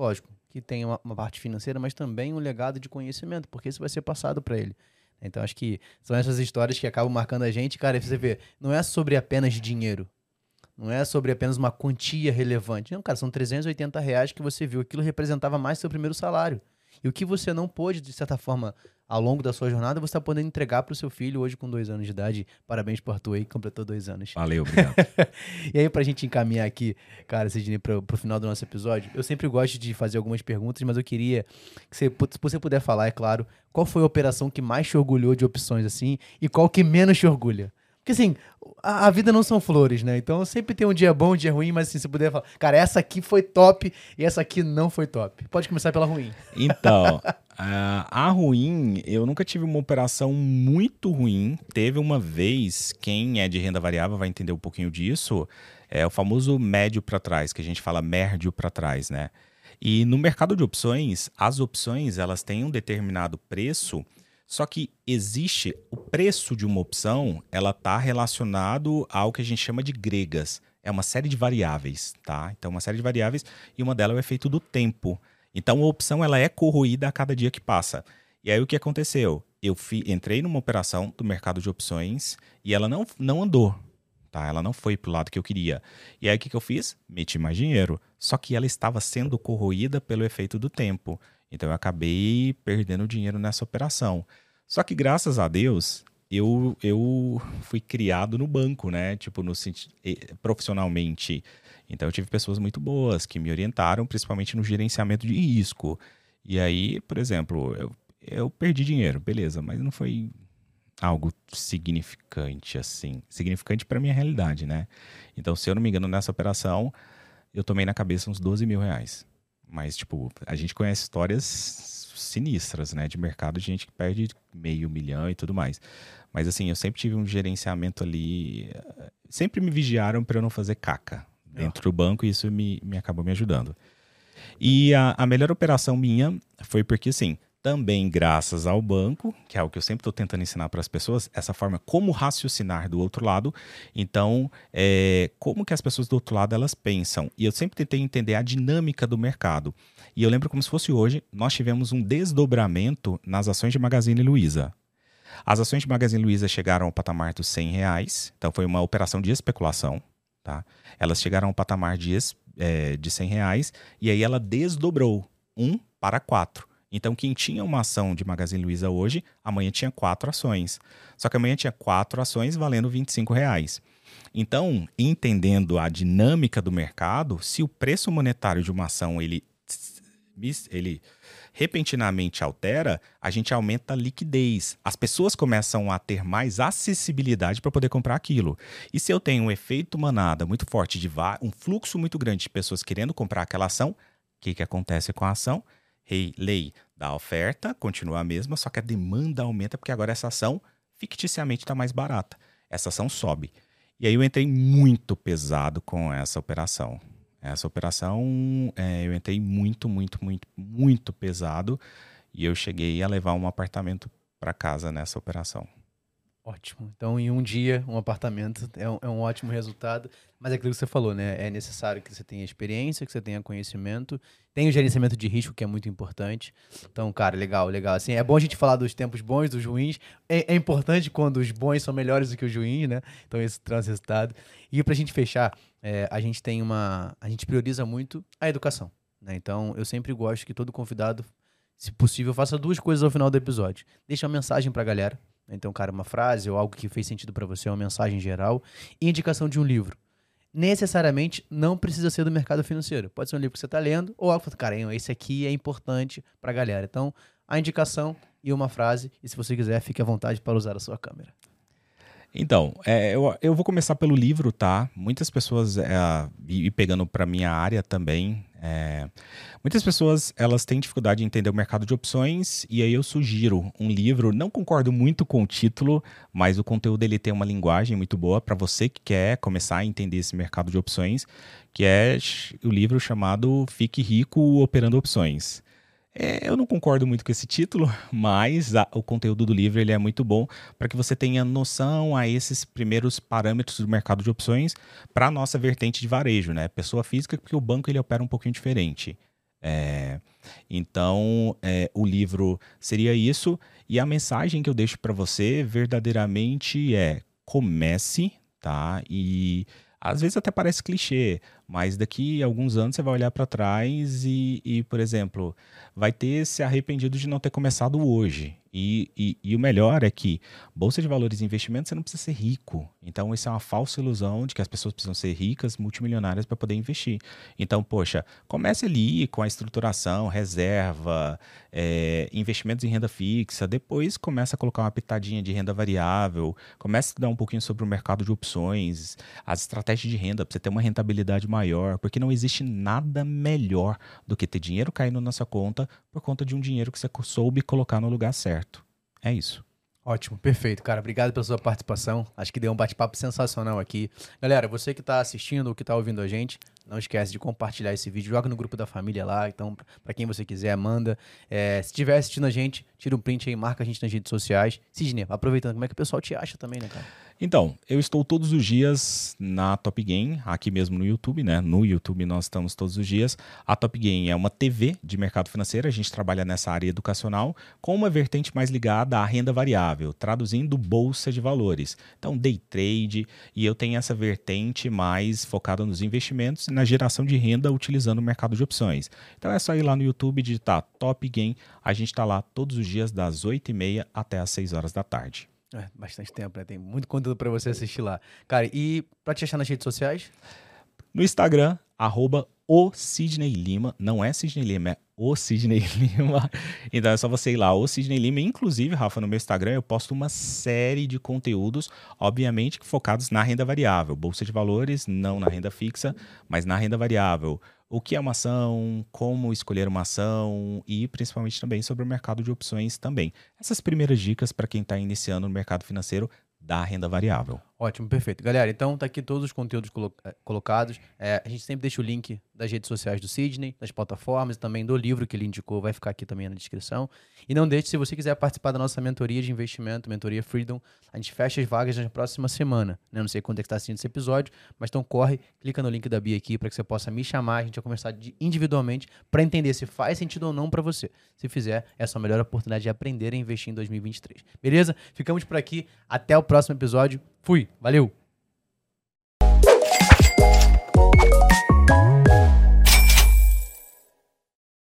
[SPEAKER 1] lógico, que tem uma, uma, parte financeira, mas também um legado de conhecimento, porque isso vai ser passado para ele. Então acho que são essas histórias que acabam marcando a gente, cara. E você vê, não é sobre apenas dinheiro. Não é sobre apenas uma quantia relevante. Não, cara, são 380 reais que você viu. Aquilo representava mais seu primeiro salário. E o que você não pôde, de certa forma, ao longo da sua jornada, você está podendo entregar para o seu filho hoje com dois anos de idade. Parabéns para o Arthur aí, que completou dois anos.
[SPEAKER 2] Valeu, obrigado.
[SPEAKER 1] e aí, para a gente encaminhar aqui, cara, Sidney, para o final do nosso episódio, eu sempre gosto de fazer algumas perguntas, mas eu queria que você, se você puder falar, é claro, qual foi a operação que mais te orgulhou de opções assim e qual que menos te orgulha? Porque assim, a, a, vida não são flores, né? Então sempre tem um dia bom, um dia ruim, mas assim, se puder falar, cara, essa aqui foi top e essa aqui não foi top. Pode começar pela ruim.
[SPEAKER 2] Então, Uh, a ruim, eu nunca tive uma operação muito ruim. Teve uma vez, quem é de renda variável vai entender um pouquinho disso, é o famoso médio para trás, que a gente fala médio para trás, né? E no mercado de opções, as opções elas têm um determinado preço, só que existe o preço de uma opção, ela está relacionado ao que a gente chama de gregas. É uma série de variáveis, tá? Então, uma série de variáveis e uma delas é o efeito do tempo. Então a opção ela é corroída a cada dia que passa. E aí o que aconteceu? Eu fi, entrei numa operação do mercado de opções e ela não, não andou. Tá? Ela não foi para o lado que eu queria. E aí o que, que eu fiz? Meti mais dinheiro. Só que ela estava sendo corroída pelo efeito do tempo. Então eu acabei perdendo dinheiro nessa operação. Só que graças a Deus, eu, eu fui criado no banco, né? Tipo, no profissionalmente. Então eu tive pessoas muito boas que me orientaram, principalmente no gerenciamento de risco. E aí, por exemplo, eu, eu perdi dinheiro, beleza, mas não foi algo significante assim. Significante para minha realidade, né? Então, se eu não me engano, nessa operação, eu tomei na cabeça uns 12 mil reais. Mas, tipo, a gente conhece histórias sinistras, né? De mercado, de gente que perde meio milhão e tudo mais. Mas, assim, eu sempre tive um gerenciamento ali. Sempre me vigiaram para eu não fazer caca, dentro do banco e isso me, me acabou me ajudando. E a, a melhor operação minha foi porque, assim, também graças ao banco, que é o que eu sempre estou tentando ensinar para as pessoas, essa forma como raciocinar do outro lado. Então, é, como que as pessoas do outro lado elas pensam? E eu sempre tentei entender a dinâmica do mercado. E eu lembro como se fosse hoje, nós tivemos um desdobramento nas ações de Magazine Luiza. As ações de Magazine Luiza chegaram ao patamar dos 100 reais, então foi uma operação de especulação. Tá? Elas chegaram ao patamar de, é, de 100 reais e aí ela desdobrou um para quatro. Então, quem tinha uma ação de Magazine Luiza hoje, amanhã tinha quatro ações. Só que amanhã tinha quatro ações valendo 25 reais. Então, entendendo a dinâmica do mercado, se o preço monetário de uma ação ele, ele repentinamente altera, a gente aumenta a liquidez. As pessoas começam a ter mais acessibilidade para poder comprar aquilo. E se eu tenho um efeito manada muito forte de um fluxo muito grande de pessoas querendo comprar aquela ação, o que, que acontece com a ação? Rei, lei da oferta continua a mesma, só que a demanda aumenta porque agora essa ação ficticiamente está mais barata. Essa ação sobe. E aí eu entrei muito pesado com essa operação. Essa operação é, eu entrei muito, muito, muito, muito pesado e eu cheguei a levar um apartamento para casa nessa operação.
[SPEAKER 1] Ótimo. Então, em um dia, um apartamento é um, é um, ótimo resultado. Mas é aquilo que você falou, né? É necessário que você tenha experiência, que você tenha conhecimento, tenha o gerenciamento de risco, que é muito importante. Então, cara, legal, legal. Assim, é bom a gente falar dos tempos bons, dos ruins. É, é importante quando os bons são melhores do que os ruins, né? Então, isso traz resultado. E pra gente fechar, é, a gente tem uma. A gente prioriza muito a educação. Né? Então, eu sempre gosto que todo convidado, se possível, faça duas coisas ao final do episódio. Deixa uma mensagem pra galera. Né? Então, cara, uma frase ou algo que fez sentido para você, uma mensagem geral. E indicação de um livro. Necessariamente não precisa ser do mercado financeiro. Pode ser um livro que você está lendo, ou algo que cara, esse aqui é importante para a galera. Então, a indicação e uma frase. E se você quiser, fique à vontade para usar a sua câmera.
[SPEAKER 2] Então, é, eu, eu vou começar pelo livro, tá? Muitas pessoas, é, e pegando para minha área também, é, muitas pessoas elas têm dificuldade em entender o mercado de opções e aí eu sugiro um livro. Não concordo muito com o título, mas o conteúdo ele tem uma linguagem muito boa para você que quer começar a entender esse mercado de opções, que é o livro chamado Fique Rico Operando Opções. É, eu não concordo muito com esse título, mas a, o conteúdo do livro ele é muito bom para que você tenha noção a esses primeiros parâmetros do mercado de opções para a nossa vertente de varejo, né? Pessoa física, porque o banco ele opera um pouquinho diferente. É, então, é, o livro seria isso, e a mensagem que eu deixo para você verdadeiramente é: comece, tá? E às vezes até parece clichê, mas daqui a alguns anos você vai olhar para trás e, e, por exemplo, vai ter se arrependido de não ter começado hoje. E, e, e, o melhor é que bolsa de valores e investimentos você não precisa ser rico. Então, isso é uma falsa ilusão de que as pessoas precisam ser ricas, multimilionárias para poder investir. Então, poxa, comece ali com a estruturação, reserva, é, investimentos em renda fixa, depois começa a colocar uma pitadinha de renda variável, comece a estudar um pouquinho sobre o mercado de opções, as estratégias de renda, para você ter uma rentabilidade maior maior, porque não existe nada melhor do que ter dinheiro caindo na nossa conta por conta de um dinheiro que você soube colocar no lugar certo. É isso.
[SPEAKER 1] Ótimo, perfeito, cara. Obrigado pela sua participação. Acho que deu um bate-papo sensacional aqui. Galera, você que está assistindo ou que está ouvindo a gente, não esquece de compartilhar esse vídeo, joga no grupo da família lá. Então, para quem você quiser, manda. É, se estiver assistindo a gente, tira um print aí, marca a gente nas redes sociais. Sidney, aproveitando, como é que o pessoal te acha também, né, cara?
[SPEAKER 2] Então, eu estou todos os dias na Top Game, aqui mesmo no YouTube, né? No YouTube nós estamos todos os dias. A Top Game é uma TV de mercado financeiro, a gente trabalha nessa área educacional com uma vertente mais ligada à renda variável, traduzindo bolsa de valores. Então, day trade, e eu tenho essa vertente mais focada nos investimentos e na geração de renda utilizando o mercado de opções. Então é só ir lá no YouTube digitar Top Game, a gente está lá todos os dias das 8h30 até as 6 horas da tarde.
[SPEAKER 1] É, bastante tempo, né? Tem muito conteúdo para você assistir lá. Cara, e para te achar nas redes sociais?
[SPEAKER 2] No Instagram, arroba o Sidney Lima. Não é Sidney Lima, é o Sidney Lima. Então é só você ir lá, o Sidney Lima. Inclusive, Rafa, no meu Instagram eu posto uma série de conteúdos, obviamente focados na renda variável. Bolsa de valores, não na renda fixa, mas na renda variável o que é uma ação, como escolher uma ação e principalmente também sobre o mercado de opções também. Essas primeiras dicas para quem está iniciando no mercado financeiro da renda variável.
[SPEAKER 1] Ótimo, perfeito. Galera, então tá aqui todos os conteúdos colo eh, colocados. É, a gente sempre deixa o link das redes sociais do Sidney, das plataformas e também do livro que ele indicou, vai ficar aqui também na descrição. E não deixe, se você quiser participar da nossa mentoria de investimento, mentoria Freedom, a gente fecha as vagas na próxima semana. Né? Não sei quando é que está assistindo esse episódio, mas então corre, clica no link da Bia aqui para que você possa me chamar, a gente vai conversar individualmente para entender se faz sentido ou não para você. Se fizer, é a sua melhor oportunidade de aprender a investir em 2023. Beleza? Ficamos por aqui. Até o próximo episódio. Fui. Valeu.